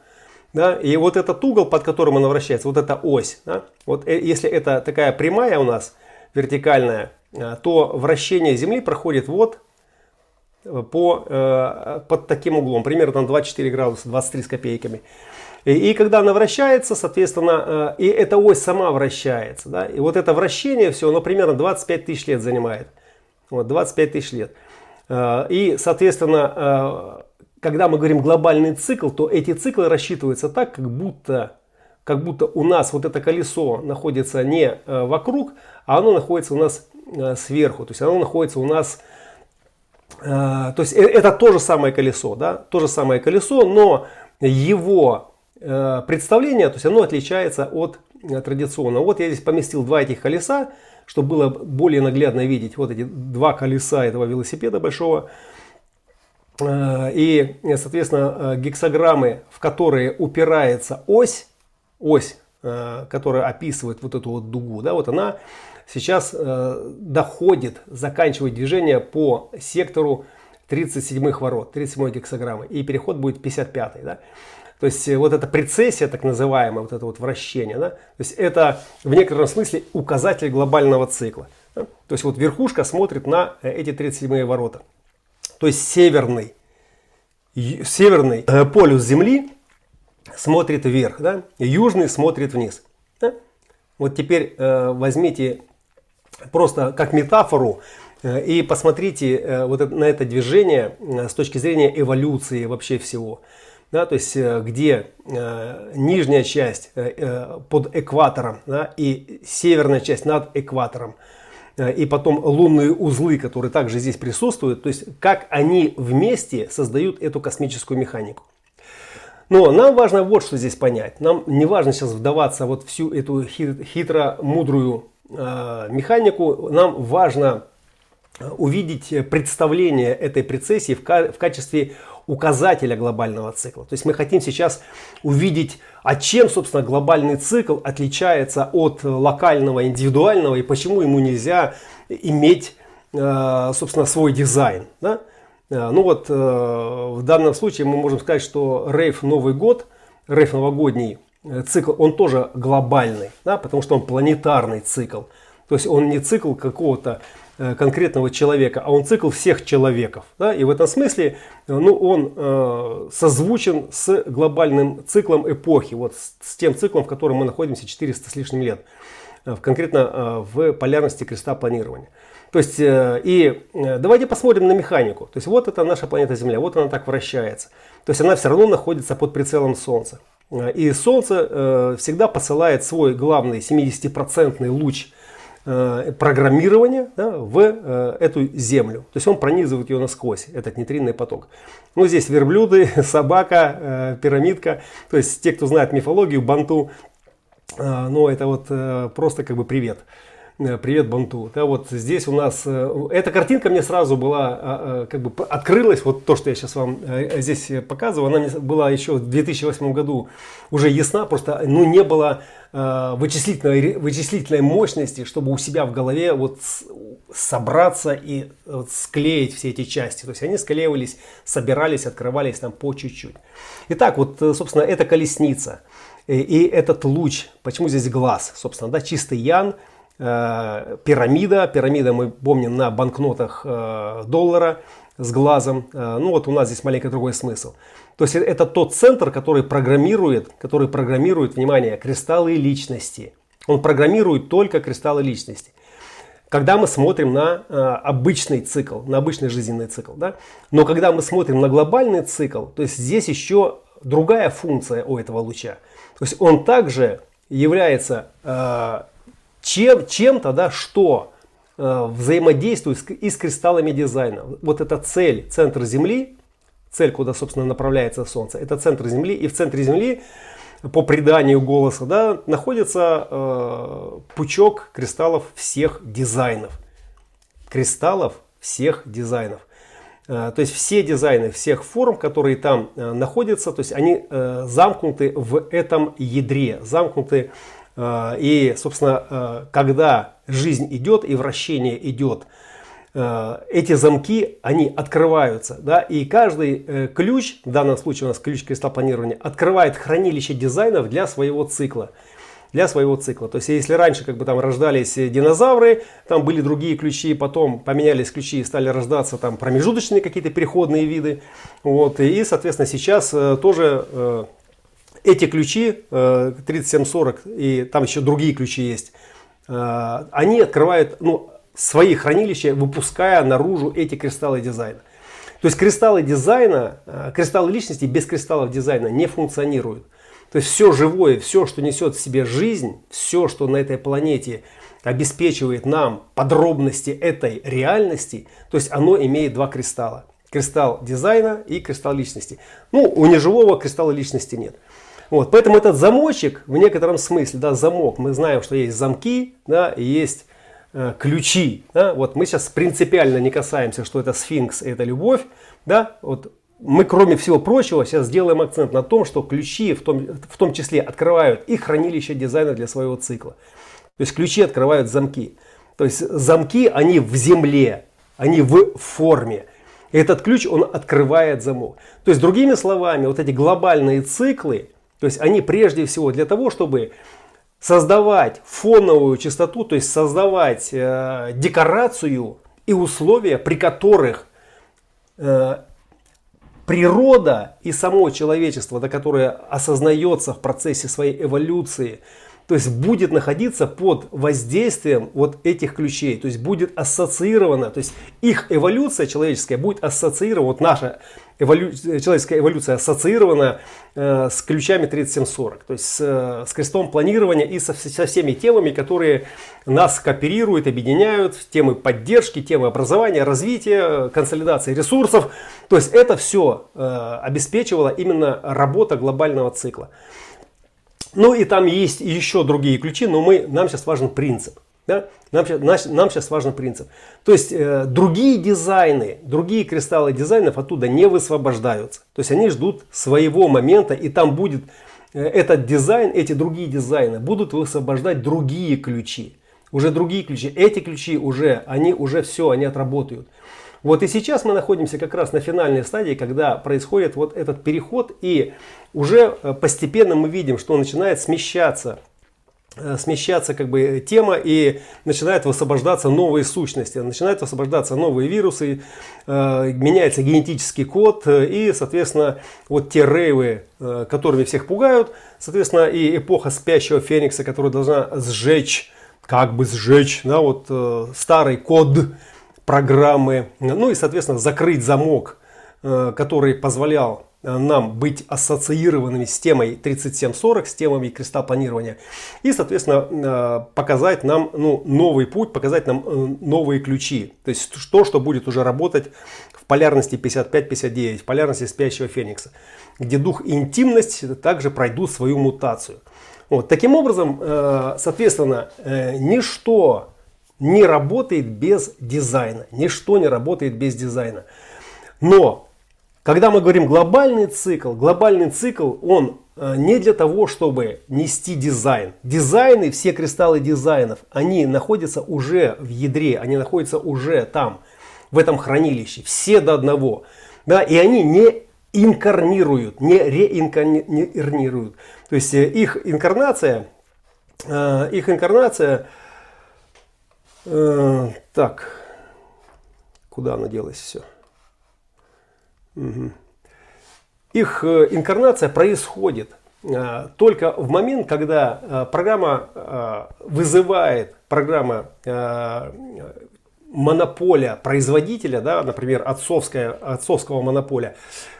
Да? И вот этот угол, под которым она вращается, вот эта ось, да? вот э, если это такая прямая у нас, вертикальная, э, то вращение Земли проходит вот э, по, под таким углом, примерно 24 градуса, 23 с копейками. И, и когда она вращается, соответственно, и эта ось сама вращается. Да? И вот это вращение все, оно примерно 25 тысяч лет занимает. Вот, 25 тысяч лет. И, соответственно, когда мы говорим глобальный цикл, то эти циклы рассчитываются так, как будто, как будто у нас вот это колесо находится не э, вокруг, а оно находится у нас э, сверху. То есть оно находится у нас... Э, то есть это то же самое колесо, да, то же самое колесо, но его представление, то есть оно отличается от традиционного. Вот я здесь поместил два этих колеса, чтобы было более наглядно видеть вот эти два колеса этого велосипеда большого. И, соответственно, гексограммы, в которые упирается ось, ось, э, которая описывает вот эту вот дугу, да, вот она сейчас доходит, заканчивает движение по сектору 37-х ворот, 37-й гексограммы, и переход будет 55-й, да. То есть вот эта прецессия, так называемая, вот это вот вращение, да, то есть это в некотором смысле указатель глобального цикла. Да? То есть вот верхушка смотрит на эти 37-е ворота то есть северный, северный э, полюс Земли смотрит вверх, да? южный смотрит вниз. Да? Вот теперь э, возьмите просто как метафору э, и посмотрите э, вот на это движение э, с точки зрения эволюции вообще всего. Да, то есть э, где э, нижняя часть э, э, под экватором да, и северная часть над экватором – Э, и потом лунные узлы, которые также здесь присутствуют, то есть как они вместе создают эту космическую механику. Но нам важно вот что здесь понять. Нам не важно сейчас вдаваться вот всю эту хитро-мудрую э, механику. Нам важно увидеть представление этой прецессии в, в качестве указателя глобального цикла. То есть мы хотим сейчас увидеть, а чем, собственно, глобальный цикл отличается от локального, индивидуального и почему ему нельзя иметь, э, собственно, свой дизайн. Да? Э, ну вот э, в данном случае мы можем сказать, что рейв Новый год, рейв новогодний цикл, он тоже глобальный, да, потому что он планетарный цикл. То есть он не цикл какого-то Э, конкретного человека, а он цикл всех человеков. Да? И в этом смысле э, ну, он э, созвучен с глобальным циклом эпохи, вот с, с тем циклом, в котором мы находимся 400 с лишним лет, э, конкретно э, в полярности креста планирования. То есть, э, и э, давайте посмотрим на механику. То есть, вот это наша планета Земля, вот она так вращается. То есть, она все равно находится под прицелом Солнца. И Солнце э, всегда посылает свой главный 70% луч Э, программирования да, в э, эту землю. То есть он пронизывает ее насквозь, этот нейтринный поток. Ну, здесь верблюды, собака, э, пирамидка. То есть те, кто знает мифологию, банту, ну, это вот просто как бы привет. Привет, Банту. Да, вот здесь у нас эта картинка мне сразу была как бы открылась. Вот то, что я сейчас вам здесь показываю, она мне была еще в 2008 году уже ясна. Просто ну не было Э, вычислительной, вычислительной мощности, чтобы у себя в голове вот собраться и вот склеить все эти части. То есть они склеивались, собирались, открывались там по чуть-чуть. Итак, вот, э, собственно, это колесница. И этот луч, почему здесь глаз? Собственно, да, чистый ян, э, пирамида. Пирамида мы помним на банкнотах э, доллара с глазом. Э, ну вот у нас здесь маленько другой смысл. То есть это тот центр, который программирует, который программирует, внимание, кристаллы личности. Он программирует только кристаллы личности. Когда мы смотрим на э, обычный цикл, на обычный жизненный цикл, да? но когда мы смотрим на глобальный цикл, то есть здесь еще другая функция у этого луча. То есть он также является э, чем, чем-то, да, что э, взаимодействует и с кристаллами дизайна. Вот эта цель, центр Земли, цель, куда, собственно, направляется Солнце. Это центр Земли. И в центре Земли, по преданию голоса, да, находится э, пучок кристаллов всех дизайнов. Кристаллов всех дизайнов. Э, то есть все дизайны всех форм, которые там э, находятся, то есть они э, замкнуты в этом ядре, замкнуты. И, собственно, э, когда жизнь идет и вращение идет, Э, эти замки, они открываются, да, и каждый э, ключ, в данном случае у нас ключ кристалл планирования, открывает хранилище дизайнов для своего цикла. Для своего цикла. То есть, если раньше как бы там рождались динозавры, там были другие ключи, потом поменялись ключи и стали рождаться там промежуточные какие-то переходные виды. Вот, и, соответственно, сейчас э, тоже эти ключи 3740 и там еще другие ключи есть, они открывают, ну, свои хранилища, выпуская наружу эти кристаллы дизайна. То есть кристаллы дизайна, э, кристаллы личности без кристаллов дизайна не функционируют. То есть все живое, все, что несет в себе жизнь, все, что на этой планете обеспечивает нам подробности этой реальности, то есть оно имеет два кристалла. Кристалл дизайна и кристалл личности. Ну, у неживого кристалла личности нет. Вот, поэтому этот замочек в некотором смысле, да, замок, мы знаем, что есть замки, да, и есть Э, ключи. Да? Вот мы сейчас принципиально не касаемся, что это сфинкс, это любовь. Да? Вот мы, кроме всего прочего, сейчас сделаем акцент на том, что ключи в том, в том числе открывают и хранилище дизайна для своего цикла. То есть ключи открывают замки. То есть замки, они в земле, они в форме. И этот ключ, он открывает замок. То есть, другими словами, вот эти глобальные циклы, то есть они прежде всего для того, чтобы создавать фоновую частоту, то есть создавать э, декорацию и условия, при которых э, природа и само человечество, да, которое осознается в процессе своей эволюции, то есть будет находиться под воздействием вот этих ключей, то есть будет ассоциировано, то есть их эволюция человеческая будет ассоциирована, вот наша эволю... человеческая эволюция ассоциирована э, с ключами 3740, то есть с, э, с крестом планирования и со, со всеми темами, которые нас кооперируют, объединяют, темы поддержки, темы образования, развития, консолидации ресурсов. То есть это все э, обеспечивало именно работа глобального цикла. Ну и там есть еще другие ключи, но мы, нам сейчас важен принцип. Да? Нам, нам сейчас важен принцип. То есть э, другие дизайны, другие кристаллы дизайнов оттуда не высвобождаются. То есть они ждут своего момента, и там будет э, этот дизайн, эти другие дизайны будут высвобождать другие ключи. Уже другие ключи. Эти ключи уже, они уже все, они отработают. Вот и сейчас мы находимся как раз на финальной стадии, когда происходит вот этот переход, и уже э, постепенно мы видим, что начинает смещаться смещаться как бы тема и начинает высвобождаться новые сущности, начинают высвобождаться новые вирусы, э, меняется генетический код э, и, соответственно, вот те рейвы, э, которыми всех пугают, соответственно, и эпоха спящего феникса, которая должна сжечь, как бы сжечь, да, вот э, старый код программы, ну и, соответственно, закрыть замок, э, который позволял Э, нам быть ассоциированными с темой 3740, с темами креста планирования. И, соответственно, э, показать нам ну, новый путь, показать нам э, новые ключи. То есть то, что будет уже работать в полярности 55-59, в полярности спящего феникса. Где дух и интимность также пройдут свою мутацию. Вот. Таким образом, соответственно, ничто не работает без дизайна. Ничто не работает без дизайна. Но когда мы говорим глобальный цикл, глобальный цикл, он э, не для того, чтобы нести дизайн. Дизайны, все кристаллы дизайнов, они находятся уже в ядре, они находятся уже там, в этом хранилище, все до одного. Да, и они не инкарнируют, не реинкарнируют. То есть э, их инкарнация, э, их инкарнация, так, куда она делась все? Их э, инкарнация происходит э, только в момент, когда э, программа вызывает, программа монополия производителя, да, например, отцовская, отцовского монополия,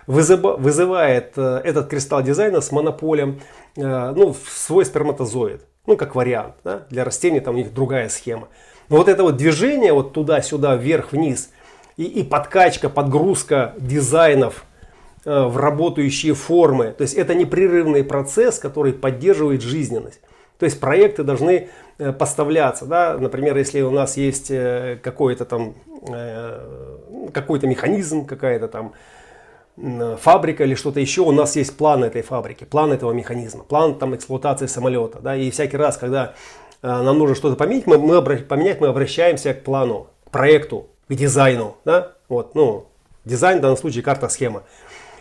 вызывает этот кристалл дизайна с монополем ну, в свой сперматозоид. Ну, как вариант. Да? Для растений там у них другая схема. Но вот это вот движение вот туда-сюда, вверх-вниз, и, и подкачка, подгрузка дизайнов э, в работающие формы. То есть это непрерывный процесс, который поддерживает жизненность. То есть проекты должны э, поставляться. Да? Например, если у нас есть э, какой-то там какой-то механизм, какая-то там фабрика или что-то еще, у нас есть план этой фабрики, план этого механизма, план там эксплуатации самолета. Да? И всякий раз, когда нам нужно что-то поменять, мы, мы, поменять, мы обращаемся к плану, к проекту, к дизайну. Да? Вот, ну, дизайн в данном случае карта схема.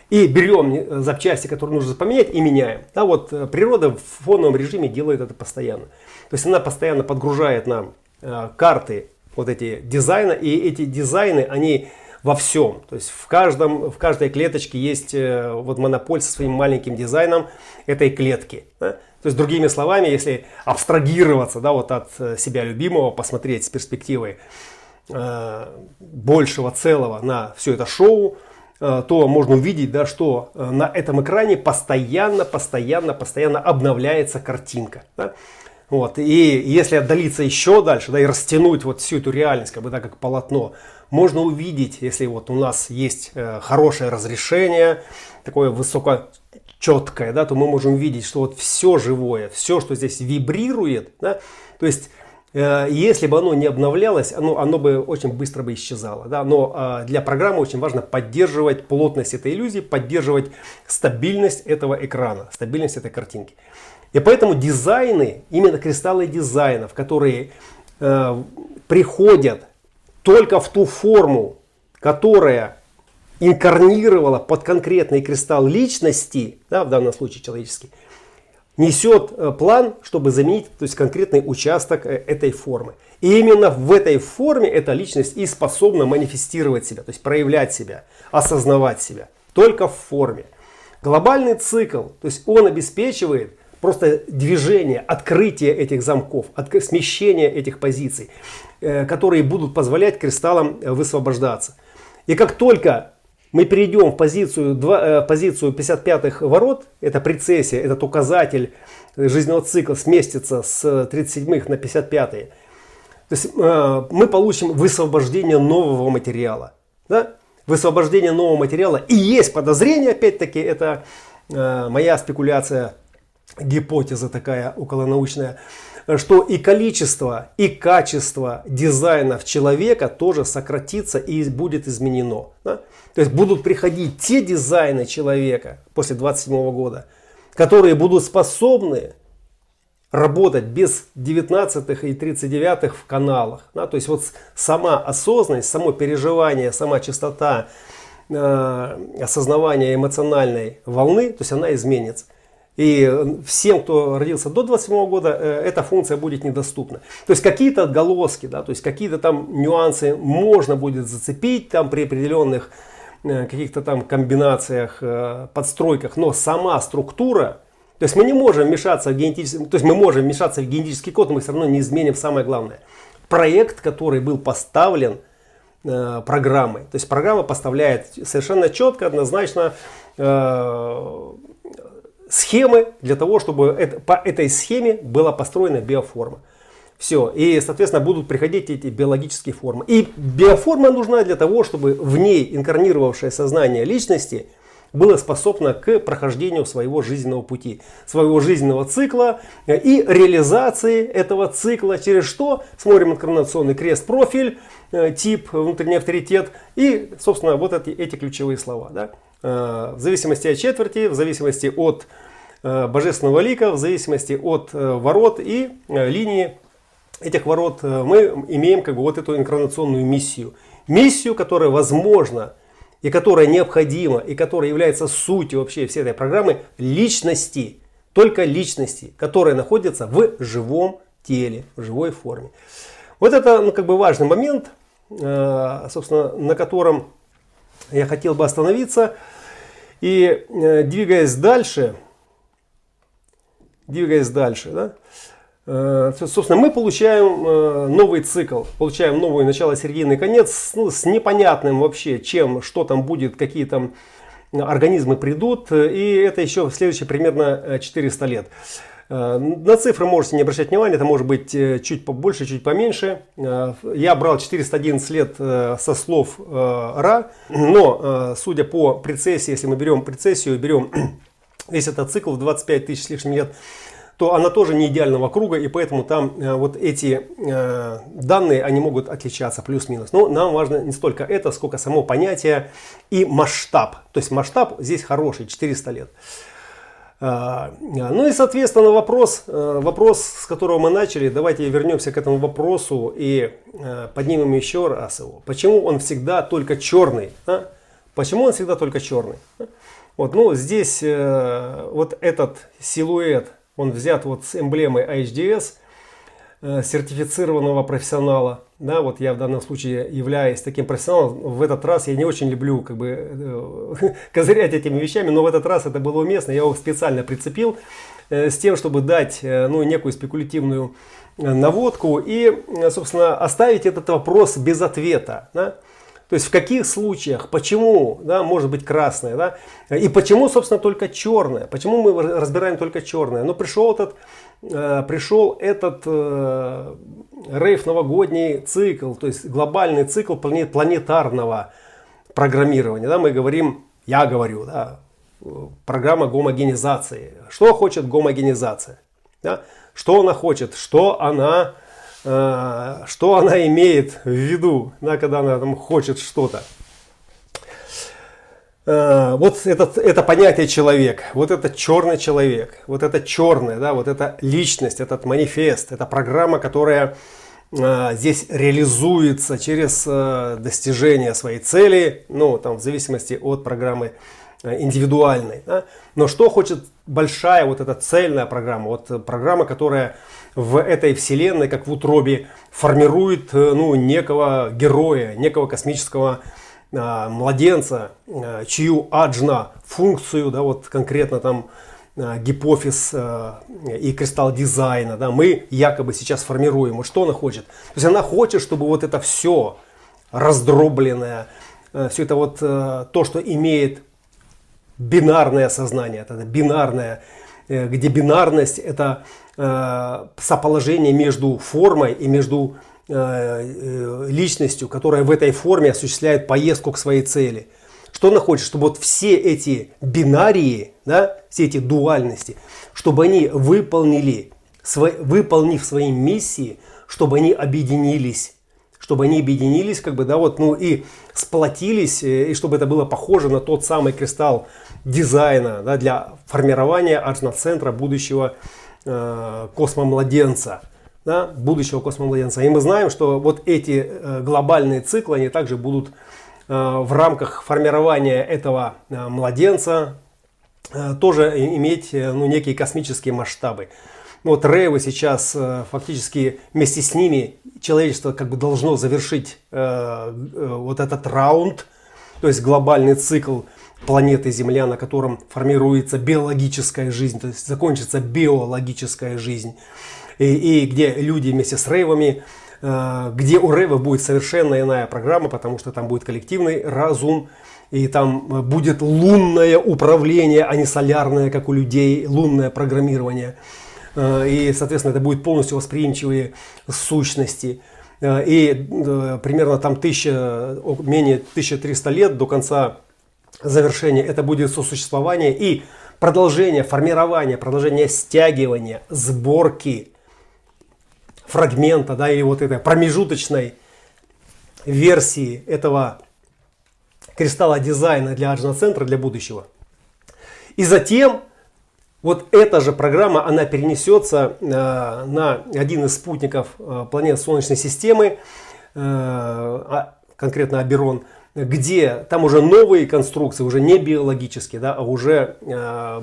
И берем запчасти, которые нужно поменять, и меняем. Да, вот э, природа в фоновом режиме делает это постоянно. То есть она постоянно подгружает нам э, карты вот эти дизайна, и эти дизайны, они во всем. То есть в, каждом, в каждой клеточке есть э, вот монополь со своим маленьким дизайном этой клетки. Да? То есть другими словами, если абстрагироваться да, вот от э, себя любимого, посмотреть с перспективой Э, большего целого на все это шоу, э, то можно увидеть, да, что э, на этом экране постоянно, постоянно, постоянно обновляется картинка. Да? Вот. И если отдалиться еще дальше, да, и растянуть вот всю эту реальность, как бы, да, как полотно, можно увидеть, если вот у нас есть хорошее разрешение, такое высокочеткое, да, то мы можем видеть, что вот все живое, все, что здесь вибрирует, да, то есть Э, если бы оно не обновлялось, оно, оно бы очень быстро бы исчезало. Да? Но а, для программы очень важно поддерживать плотность этой иллюзии, поддерживать стабильность этого экрана, стабильность этой картинки. И поэтому дизайны, именно кристаллы дизайнов, которые э, приходят только в ту форму, которая инкарнировала под конкретный кристалл личности, да, в данном случае человеческий, несет э, план, чтобы заменить то есть, конкретный участок э, этой формы. И именно в этой форме эта личность и способна манифестировать себя, то есть проявлять себя, осознавать себя. Только в форме. Глобальный цикл, то есть он обеспечивает просто движение, открытие этих замков, смещение этих позиций, э, которые будут позволять кристаллам высвобождаться. И как только мы перейдем в позицию, 2, э, позицию 55-х ворот, это прецессия, этот указатель жизненного цикла сместится с 37-х на 55-е, то есть э, мы получим высвобождение нового материала. Да? Высвобождение нового материала. И есть подозрение, опять-таки, это э, моя спекуляция, гипотеза такая околонаучная, что и количество, и качество дизайнов человека тоже сократится и будет изменено. Да? То есть будут приходить те дизайны человека после 27 года, которые будут способны работать без 19 и 39 в каналах. Да? То есть вот сама осознанность, само переживание, сама частота э, осознавания эмоциональной волны, то есть она изменится. И всем, кто родился до 27 года, э, эта функция будет недоступна. То есть какие-то отголоски, да, то есть какие-то там нюансы можно будет зацепить там при определенных э, каких-то там комбинациях, э, подстройках, но сама структура, то есть мы не можем вмешаться в генетический, то есть мы можем вмешаться в генетический код, но мы все равно не изменим самое главное. Проект, который был поставлен э, программой. То есть программа поставляет совершенно четко, однозначно э, схемы для того, чтобы это, по этой схеме была построена биоформа. Все. И, соответственно, будут приходить эти биологические формы. И биоформа нужна для того, чтобы в ней инкарнировавшее сознание личности – было способно к прохождению своего жизненного пути, своего жизненного цикла и реализации этого цикла через что? Смотрим инкарнационный крест, профиль, э, тип, внутренний авторитет и, собственно, вот эти, эти ключевые слова. Да? Э, в зависимости от четверти, в зависимости от э, божественного лика, в зависимости от ворот и линии этих ворот мы имеем как бы вот эту инкарнационную миссию. Миссию, которая возможно и которая необходима, и которая является сутью вообще всей этой программы, личности, только личности, которые находятся в живом теле, в живой форме. Вот это ну, как бы важный момент, э, собственно, на котором я хотел бы остановиться. И э, двигаясь дальше, двигаясь дальше, да, Э, собственно, мы получаем э, новый цикл, получаем новое начало, середины конец ну, с непонятным вообще, чем, что там будет, какие там организмы придут. И это еще следующие примерно 400 лет. Э, на цифры можете не обращать внимания, это может быть чуть побольше, чуть поменьше. Я брал 411 лет со слов Ра, но судя по прецессии, если мы берем прецессию, берем весь этот цикл в 25 тысяч с лишним лет, то она тоже не идеального круга, и поэтому там э, вот эти э, данные, они могут отличаться плюс-минус. Но нам важно не столько это, сколько само понятие и масштаб. То есть масштаб здесь хороший, 400 лет. Э, ну и, соответственно, вопрос, вопрос, с которого мы начали, давайте вернемся к этому вопросу и поднимем еще раз его. Почему он всегда только черный? А? Почему он всегда только черный? Вот, ну, здесь вот этот силуэт он взят вот с эмблемой HDS, э, сертифицированного профессионала. Да, вот я в данном случае являюсь таким профессионалом. В этот раз я не очень люблю как бы э, козырять этими вещами, но в этот раз это было уместно. Я его специально прицепил э, с тем, чтобы дать ну, некую спекулятивную наводку и, собственно, оставить этот вопрос без ответа. Да? То есть в каких случаях, почему да, может быть красное, да, и почему, собственно, только черное, почему мы разбираем только черное. Но пришел этот, э, пришел этот э, рейв новогодний цикл, то есть глобальный цикл планетарного программирования. Да, мы говорим, я говорю, да, программа гомогенизации. Что хочет гомогенизация? Да? Что она хочет? Что она что она имеет в виду, да, когда она там хочет что-то. Э, вот этот, это понятие человек, вот это черный человек, вот это черное, да, вот эта личность, этот манифест, это программа, которая э, здесь реализуется через достижение своей цели, ну, там, в зависимости от программы индивидуальной. Да? Но что хочет большая вот эта цельная программа, вот программа, которая в этой вселенной, как в утробе, формирует э, ну, некого героя, некого космического а, младенца, а, чью аджна функцию, да, вот конкретно там а, гипофиз а, и кристалл дизайна, да, мы якобы сейчас формируем. Вот что она хочет? То есть она хочет, чтобы вот это все раздробленное, все это вот то, что имеет бинарное сознание, это бинарное, где бинарность это соположение между формой и между личностью, которая в этой форме осуществляет поездку к своей цели. Что она хочет? Чтобы вот все эти бинарии, да, все эти дуальности, чтобы они выполнили, выполнив свои миссии, чтобы они объединились чтобы они объединились, как бы, да, вот, ну и сплотились, э, и чтобы это было похоже на тот самый кристалл дизайна, да, для формирования арчна-центра будущего э, космомладенца, да, будущего космомладенца. И мы знаем, что вот эти э, глобальные циклы, они также будут э, в рамках формирования этого младенца тоже иметь ну, некие космические масштабы. Вот Рейвы сейчас фактически вместе с ними человечество как бы должно завершить вот этот раунд, то есть глобальный цикл планеты Земля, на котором формируется биологическая жизнь, то есть закончится биологическая жизнь, и, и где люди вместе с рейвами, э, где у рейва будет совершенно иная программа, потому что там будет коллективный разум, и там будет лунное управление, а не солярное, как у людей, лунное программирование. Э, и, соответственно, это будет полностью восприимчивые сущности. Э, и э, примерно там тысяча, менее 1300 лет до конца завершения это будет сосуществование и продолжение формирования, продолжение стягивания, сборки фрагмента, да, или вот этой промежуточной версии этого кристалла дизайна для Аджна центра для будущего. И затем вот эта же программа, она перенесется э, на один из спутников э, планет Солнечной системы, э, а, конкретно Аберон, где там уже новые конструкции, уже не биологические, да, а уже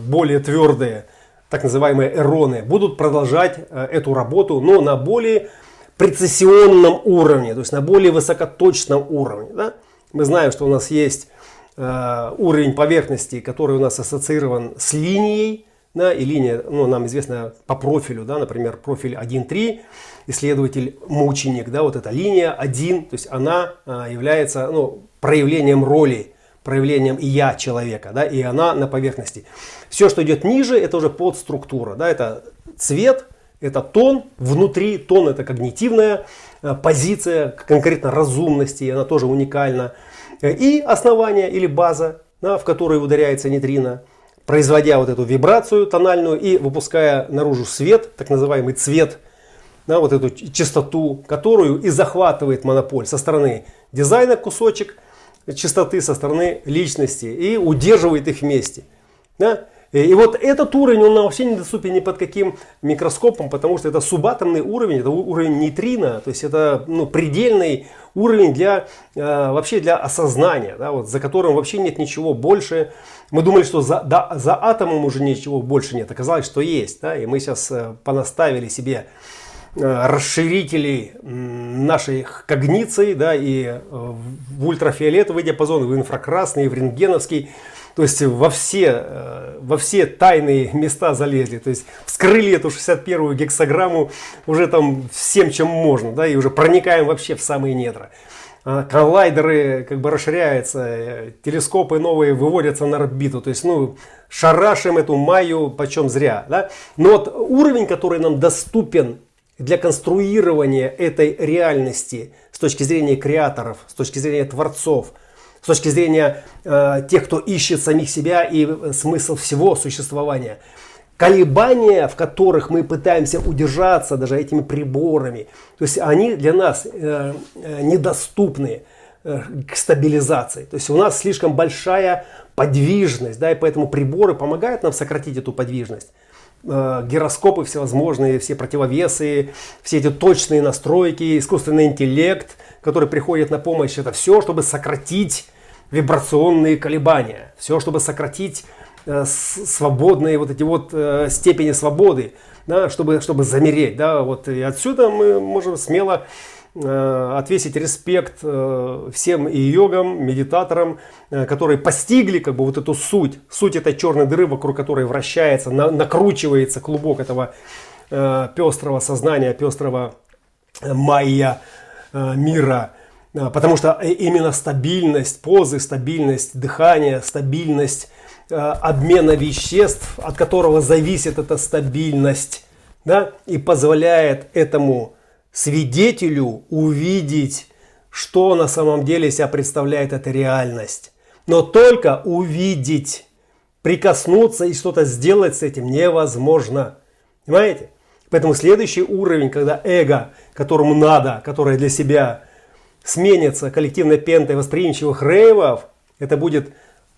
более твердые, так называемые эроны, будут продолжать эту работу, но на более прецессионном уровне, то есть на более высокоточном уровне. Да? Мы знаем, что у нас есть уровень поверхности, который у нас ассоциирован с линией, да, и линия, ну, нам известна по профилю, да, например, профиль 1.3, исследователь мученик, да, вот эта линия 1, то есть она а, является ну, проявлением роли, проявлением я человека, да, и она на поверхности. Все, что идет ниже, это уже подструктура, да, это цвет, это тон, внутри тон это когнитивная а, позиция, конкретно разумности, она тоже уникальна, и основание или база, да, в которой ударяется нейтрино, производя вот эту вибрацию тональную и выпуская наружу свет, так называемый цвет, да, вот эту частоту, которую и захватывает монополь со стороны дизайна кусочек частоты, со стороны личности и удерживает их вместе. Да? И вот этот уровень, он вообще недоступен ни под каким микроскопом, потому что это субатомный уровень, это уровень нейтрино, то есть это ну, предельный уровень для, э, вообще для осознания, да, вот, за которым вообще нет ничего больше. Мы думали, что за, да, за атомом уже ничего больше нет, оказалось, что есть. Да, и мы сейчас э, понаставили себе расширителей нашей когниции, да, и э, в ультрафиолетовый диапазон, в инфракрасный, и в рентгеновский. То есть во все, э, во все тайные места залезли. То есть вскрыли эту 61-ю гексограмму уже там всем, чем можно. Да, и уже проникаем вообще в самые недра. А коллайдеры как бы расширяются, э, телескопы новые выводятся на орбиту. То есть, ну, шарашим эту майю почем зря. Да? Но вот уровень, который нам доступен для конструирования этой реальности с точки зрения креаторов, с точки зрения творцов – с точки зрения э, тех, кто ищет самих себя и смысл всего существования. Колебания, в которых мы пытаемся удержаться даже этими приборами, то есть они для нас э, э недоступны э, к стабилизации. То есть у нас слишком большая подвижность, да, и поэтому приборы помогают нам сократить эту подвижность э, гироскопы всевозможные, все противовесы, все эти точные настройки, искусственный интеллект, который приходит на помощь, это все, чтобы сократить вибрационные колебания. Все, чтобы сократить э, свободные вот эти вот э, степени свободы, да, чтобы, чтобы замереть. Да, вот, и отсюда мы можем смело э, отвесить респект э, всем и йогам, медитаторам, э, которые постигли как бы вот эту суть, суть этой черной дыры, вокруг которой вращается, на, накручивается клубок этого э, пестрого сознания, пестрого э, майя э, мира – потому что именно стабильность позы, стабильность дыхания, стабильность э, обмена веществ, от которого зависит эта стабильность, да, и позволяет этому свидетелю увидеть, что на самом деле себя представляет эта реальность. Но только увидеть, прикоснуться и что-то сделать с этим невозможно. Понимаете? Поэтому следующий уровень, когда эго, которому надо, которое для себя сменится коллективной пентой восприимчивых рейвов, это будет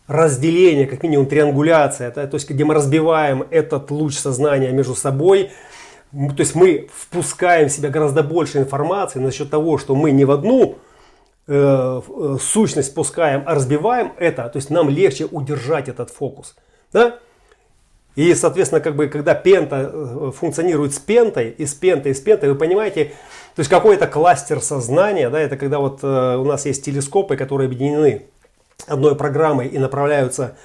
разделение, как минимум триангуляция, это, то есть где мы разбиваем этот луч сознания между собой, то есть мы впускаем в себя гораздо больше информации насчет того, что мы не в одну э, э, сущность пускаем, а разбиваем это, то есть нам легче удержать этот фокус. Да? И, соответственно, как бы, когда пента э, функционирует с пентой, и с пентой, и с пентой, вы понимаете, то есть какой-то кластер сознания, да, это когда вот э, у нас есть телескопы, которые объединены одной программой и направляются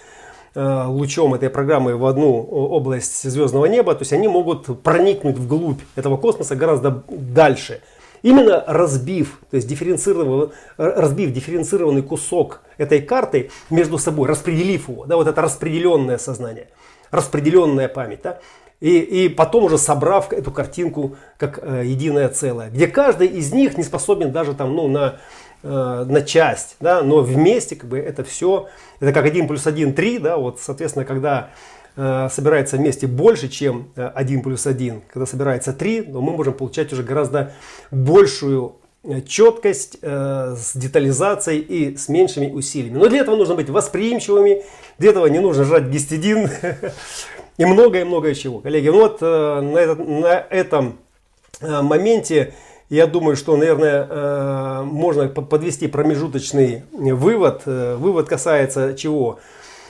лучом этой программы в одну область звездного неба, то есть они могут проникнуть вглубь этого космоса гораздо дальше. Именно разбив, то есть дифференцированный, разбив дифференцированный кусок этой карты между собой, распределив его, да, вот это распределенное сознание, распределенная память, да, и, и потом уже собрав эту картинку как э, единое целое, где каждый из них не способен даже там, ну, на, э, на часть, да, но вместе как бы это все, это как 1 плюс 1, 3, да, вот, соответственно, когда э, собирается вместе больше, чем 1 плюс 1, когда собирается 3, но мы можем получать уже гораздо большую э, четкость э, с детализацией и с меньшими усилиями. Но для этого нужно быть восприимчивыми, для этого не нужно жрать гистидин, и многое-многое чего. Коллеги, ну вот э, на, этот, на этом э, моменте я думаю, что, наверное, э, можно подвести промежуточный вывод. Вывод касается чего?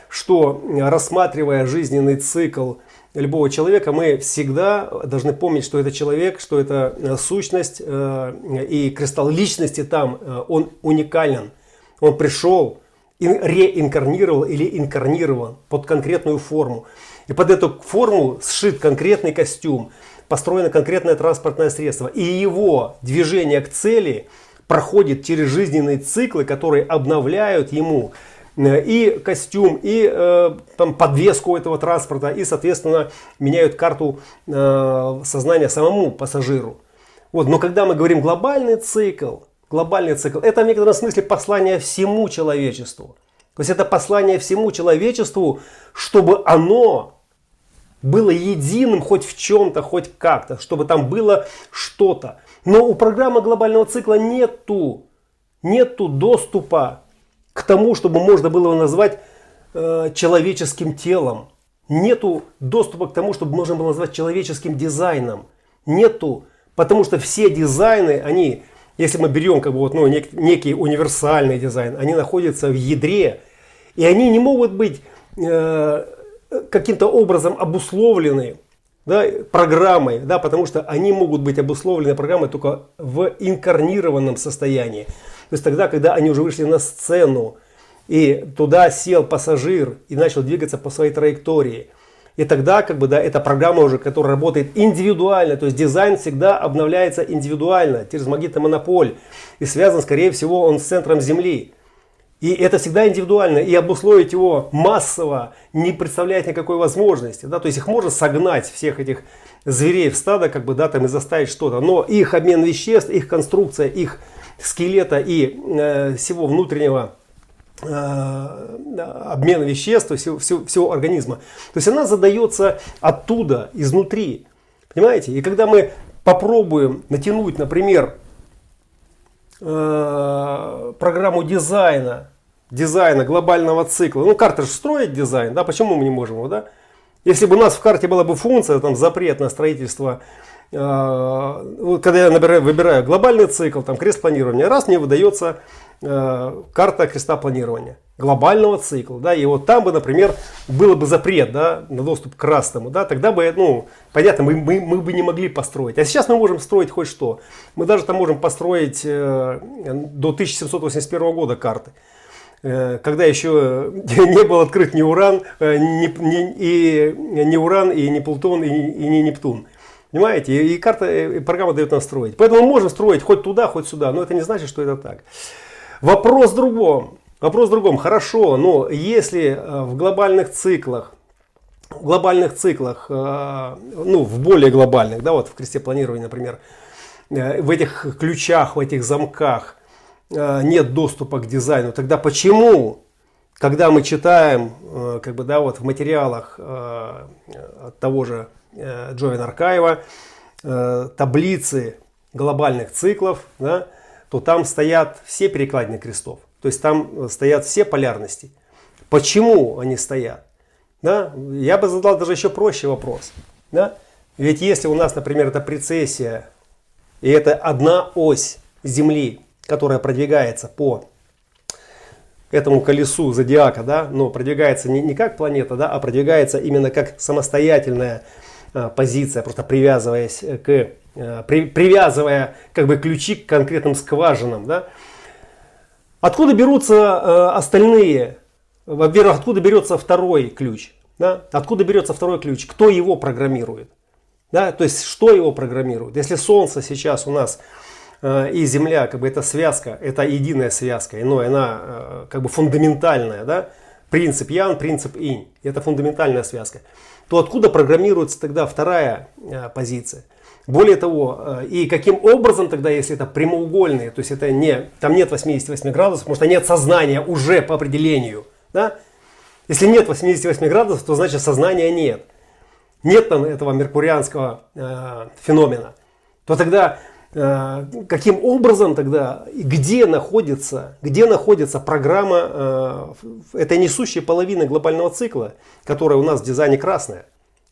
Что рассматривая жизненный цикл любого человека, мы всегда должны помнить, что это человек, что это сущность и кристалл личности там, он уникален. Он пришел, реинкарнировал или инкарнирован под конкретную форму. И под эту форму сшит конкретный костюм, построено конкретное транспортное средство. И его движение к цели проходит через жизненные циклы, которые обновляют ему э, и костюм, и э, там, подвеску этого транспорта, и, соответственно, меняют карту э, сознания самому пассажиру. Вот. Но когда мы говорим глобальный цикл, глобальный цикл, это в некотором смысле послание всему человечеству. То есть это послание всему человечеству, чтобы оно было единым хоть в чем-то, хоть как-то, чтобы там было что-то. Но у программы глобального цикла нету, нету доступа к тому, чтобы можно было его назвать э, человеческим телом. Нету доступа к тому, чтобы можно было назвать человеческим дизайном. Нету, потому что все дизайны, они, если мы берем как бы вот, ну, нек, некий универсальный дизайн, они находятся в ядре, и они не могут быть э, каким-то образом обусловлены да, программой, да, потому что они могут быть обусловлены программой только в инкарнированном состоянии. То есть тогда, когда они уже вышли на сцену, и туда сел пассажир и начал двигаться по своей траектории. И тогда, как бы, да, эта программа уже, которая работает индивидуально, то есть дизайн всегда обновляется индивидуально через магнитомонополь и связан, скорее всего, он с центром Земли. И это всегда индивидуально, и обусловить его массово не представляет никакой возможности. Да? То есть их можно согнать, всех этих зверей в стадо, как бы, да, там, и заставить что-то. Но их обмен веществ, их конструкция, их скелета и э, всего внутреннего э, обмена веществ, всего, всего, всего организма. То есть она задается оттуда, изнутри. Понимаете? И когда мы попробуем натянуть, например, Э, программу дизайна, дизайна глобального цикла. Ну, карта же строит дизайн, да, почему мы не можем его, да? Если бы у нас в карте была бы функция, там, запрет на строительство, э, когда я набираю, выбираю глобальный цикл, там, крест планирования, раз мне выдается э, карта креста планирования глобального цикла, да, и вот там бы, например, было бы запрет, да, на доступ к красному, да, тогда бы, ну, понятно, мы, мы, мы бы не могли построить. А сейчас мы можем строить хоть что. Мы даже там можем построить э, до 1781 года карты э, когда еще не был открыт ни Уран, э, ни, ни, и, ни Уран, и ни Плутон, и, и ни Нептун. Понимаете? И, карта, и программа дает нам строить. Поэтому мы можем строить хоть туда, хоть сюда, но это не значит, что это так. Вопрос в другом. Вопрос в другом. Хорошо, но если э, в глобальных циклах, в глобальных циклах, э, ну, в более глобальных, да, вот в кресте планирования, например, э, в этих ключах, в этих замках нет доступа к дизайну, тогда почему когда мы читаем, как бы, да, вот в материалах того же Джовина Аркаева, таблицы глобальных циклов, да, то там стоят все перекладины крестов. То есть там стоят все полярности. Почему они стоят? Да? Я бы задал даже еще проще вопрос. Да? Ведь если у нас, например, это прецессия, и это одна ось Земли, которая продвигается по этому колесу зодиака, да, но продвигается не, не как планета, да, а продвигается именно как самостоятельная а, позиция, просто привязываясь к, а, при, привязывая как бы ключи к конкретным скважинам, да, Откуда берутся э, остальные? Во-первых, откуда берется второй ключ? Да? Откуда берется второй ключ? Кто его программирует? Да? То есть, что его программирует? Если Солнце сейчас у нас э, и Земля, как бы это связка, это единая связка, но она э, как бы фундаментальная, да? принцип Ян, принцип Инь, это фундаментальная связка, то откуда программируется тогда вторая э, позиция? Более того, э, и каким образом тогда, если это прямоугольные, то есть это не, там нет 88 градусов, потому что нет сознания уже по определению. Да? Если нет 88 градусов, то значит сознания нет. Нет там этого меркурианского э, феномена. То тогда э, каким образом тогда, где находится, где находится программа э, этой несущей половины глобального цикла, которая у нас в дизайне красная?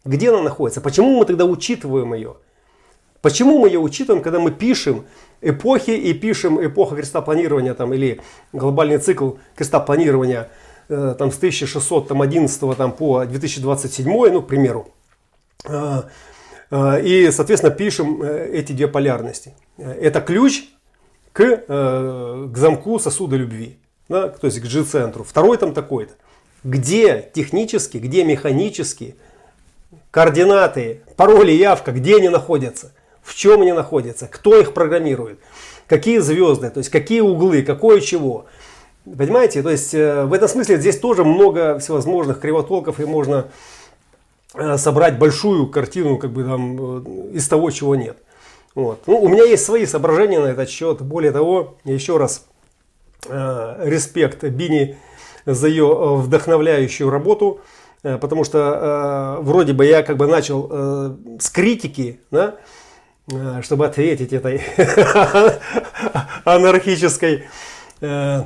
Где она находится? Почему мы тогда учитываем ее? Почему мы ее учитываем, когда мы пишем эпохи и пишем эпоха крестопланирования там, или глобальный цикл крестопланирования э, там, с 1611 там, по 2027, ну, к примеру. Э, э, и, соответственно, пишем э, эти две полярности. Это ключ к, э, к замку сосуда любви, да, то есть к G-центру. Второй там такой-то. Где технически, где механически координаты, пароли, явка, где они находятся в чем они находятся, кто их программирует, какие звезды, то есть какие углы, какое чего. Понимаете, то есть э, в этом смысле здесь тоже много всевозможных кривотолков и можно э, собрать большую картину как бы там э, из того, чего нет. Вот. Ну, у меня есть свои соображения на этот счет. Более того, еще раз э, респект Бини за ее вдохновляющую работу, э, потому что э, вроде бы я как бы начал э, с критики, да, Э, чтобы ответить этой анархической э,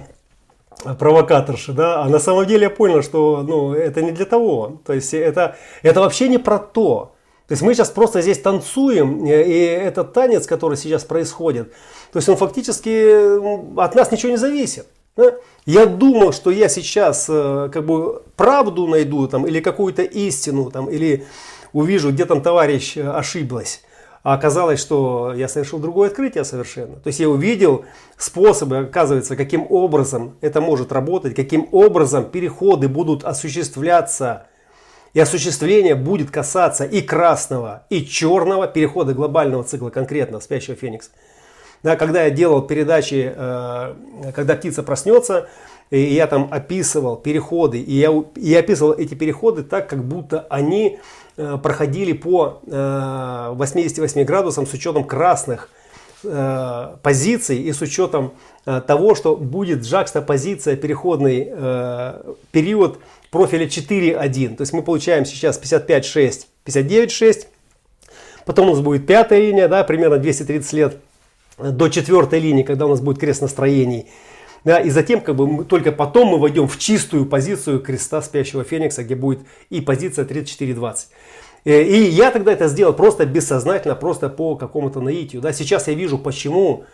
провокаторши, да, а на самом деле я понял, что ну, это не для того, то есть это, это вообще не про то. То есть мы сейчас просто здесь танцуем, э, и этот танец, который сейчас происходит, то есть он фактически от нас ничего не зависит. Да? Я думал, что я сейчас как бы правду найду там, или какую-то истину, там, или увижу, где там товарищ ошиблась. А оказалось, что я совершил другое открытие совершенно. То есть я увидел способы, оказывается, каким образом это может работать, каким образом переходы будут осуществляться. И осуществление будет касаться и красного, и черного перехода глобального цикла конкретно спящего феникса. Да, когда я делал передачи, э, когда птица проснется, и я там описывал переходы, и я, и я описывал эти переходы так, как будто они проходили по 88 э, градусам с учетом красных э, позиций и с учетом того, что будет джакстопозиция, переходный период профиля 4.1. То есть мы получаем сейчас 55.6, 59.6. Потом у нас будет пятая линия, да, примерно 230 лет до четвертой линии, когда у нас будет крест настроений. Да, и затем, как бы, мы, только потом мы войдем в чистую позицию креста спящего феникса, где будет и позиция 34-20. Э, и я тогда это сделал просто бессознательно, просто по какому-то наитию. Да. Сейчас я вижу, почему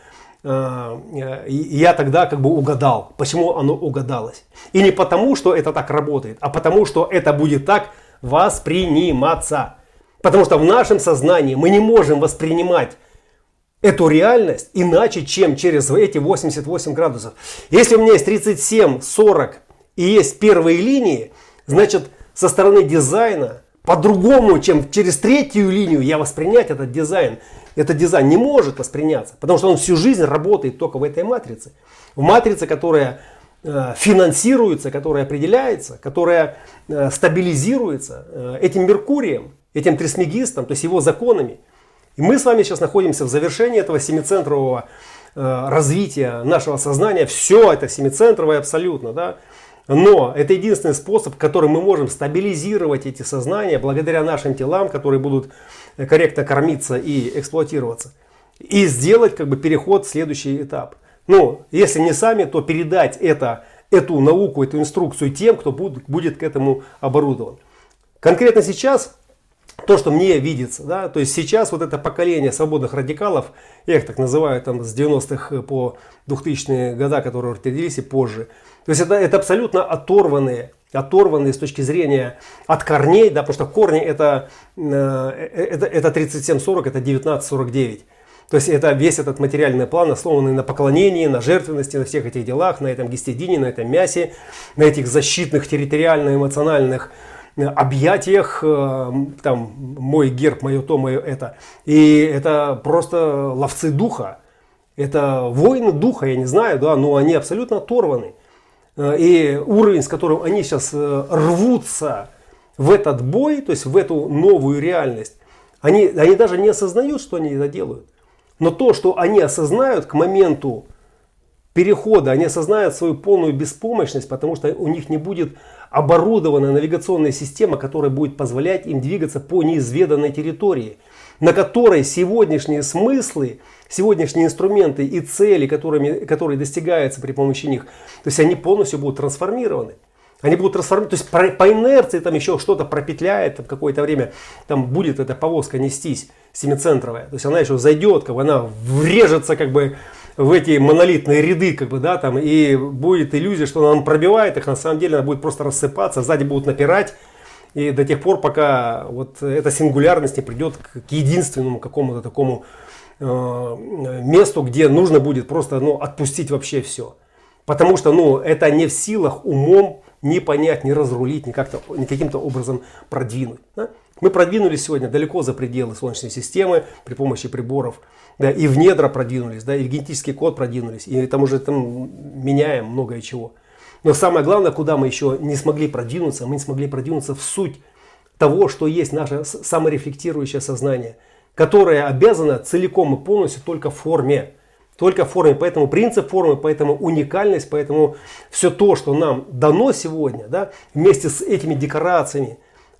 э, я тогда как бы угадал, почему оно угадалось. И не потому, что это так работает, а потому, что это будет так восприниматься. Потому что в нашем сознании мы не можем воспринимать эту реальность иначе, чем через эти 88 градусов. Если у меня есть 37, 40 и есть первые линии, значит со стороны дизайна по-другому, чем через третью линию я воспринять этот дизайн. Этот дизайн не может восприняться, потому что он всю жизнь работает только в этой матрице. В матрице, которая э, финансируется, которая определяется, которая э, стабилизируется э, этим Меркурием, этим трисмегистом, то есть его законами. И мы с вами сейчас находимся в завершении этого семицентрового развития нашего сознания. Все это семицентровое абсолютно. Да? Но это единственный способ, которым мы можем стабилизировать эти сознания благодаря нашим телам, которые будут корректно кормиться и эксплуатироваться. И сделать как бы переход в следующий этап. Ну, если не сами, то передать это, эту науку, эту инструкцию тем, кто будет, будет к этому оборудован. Конкретно сейчас то, что мне видится, да, то есть сейчас вот это поколение свободных радикалов, я их так называю там с 90-х по 2000-е года, которые родились и позже, то есть это, это абсолютно оторванные, оторванные с точки зрения от корней, да, потому что корни это, э, это, это 37-40, это 19-49. То есть это весь этот материальный план, основанный на поклонении, на жертвенности, на всех этих делах, на этом гистидине, на этом мясе, на этих защитных территориально-эмоциональных э, объятиях, э, там, мой герб, мое то, мое это. И это просто ловцы духа. Это воины духа, я не знаю, да, но они абсолютно оторваны. Э, и уровень, с которым они сейчас э, рвутся в этот бой, то есть в эту новую реальность, они, они даже не осознают, что они это делают. Но то, что они осознают к моменту перехода, они осознают свою полную беспомощность, потому что у них не будет оборудованная навигационная система, которая будет позволять им двигаться по неизведанной территории, на которой сегодняшние смыслы сегодняшние инструменты и цели, которыми, которые достигаются при помощи них, то есть они полностью будут трансформированы. Они будут трансформированы, то есть по, инерции там еще что-то пропетляет, там какое-то время там будет эта повозка нестись семицентровая. То есть она еще зайдет, как бы она врежется как бы в эти монолитные ряды, как бы, да, там, и будет иллюзия, что она пробивает их, на самом деле она будет просто рассыпаться, сзади будут напирать, и до тех пор, пока вот эта сингулярность не придет к единственному какому-то такому Э, месту, где нужно будет просто ну, отпустить вообще все. Потому что ну, это не в силах умом не понять, не разрулить, ни, как-то, ни каким-то образом продвинуть. Да? Мы продвинулись сегодня далеко за пределы Солнечной системы при помощи приборов. Да, и в недра продвинулись, да, и в генетический код продвинулись. И там уже там меняем многое чего. Но самое главное, куда мы еще не смогли продвинуться, мы не смогли продвинуться в суть того, что есть наше саморефлектирующее сознание – которая обязана целиком и полностью только форме. Только форме. Поэтому принцип формы, поэтому уникальность, поэтому все то, что нам дано сегодня, да, вместе с этими декорациями,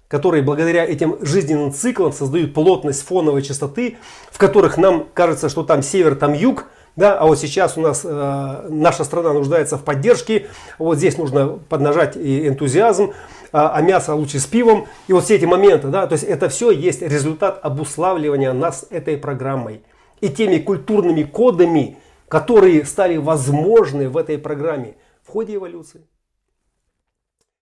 которые благодаря этим жизненным циклам создают плотность фоновой частоты, в которых нам кажется, что там север, там юг, да, а вот сейчас у нас э, наша страна нуждается в поддержке, вот здесь нужно поднажать и энтузиазм, а, а мясо лучше с пивом. И вот все эти моменты, да, то есть это все есть результат обуславливания нас этой программой и теми культурными кодами, которые стали возможны в этой программе в ходе эволюции.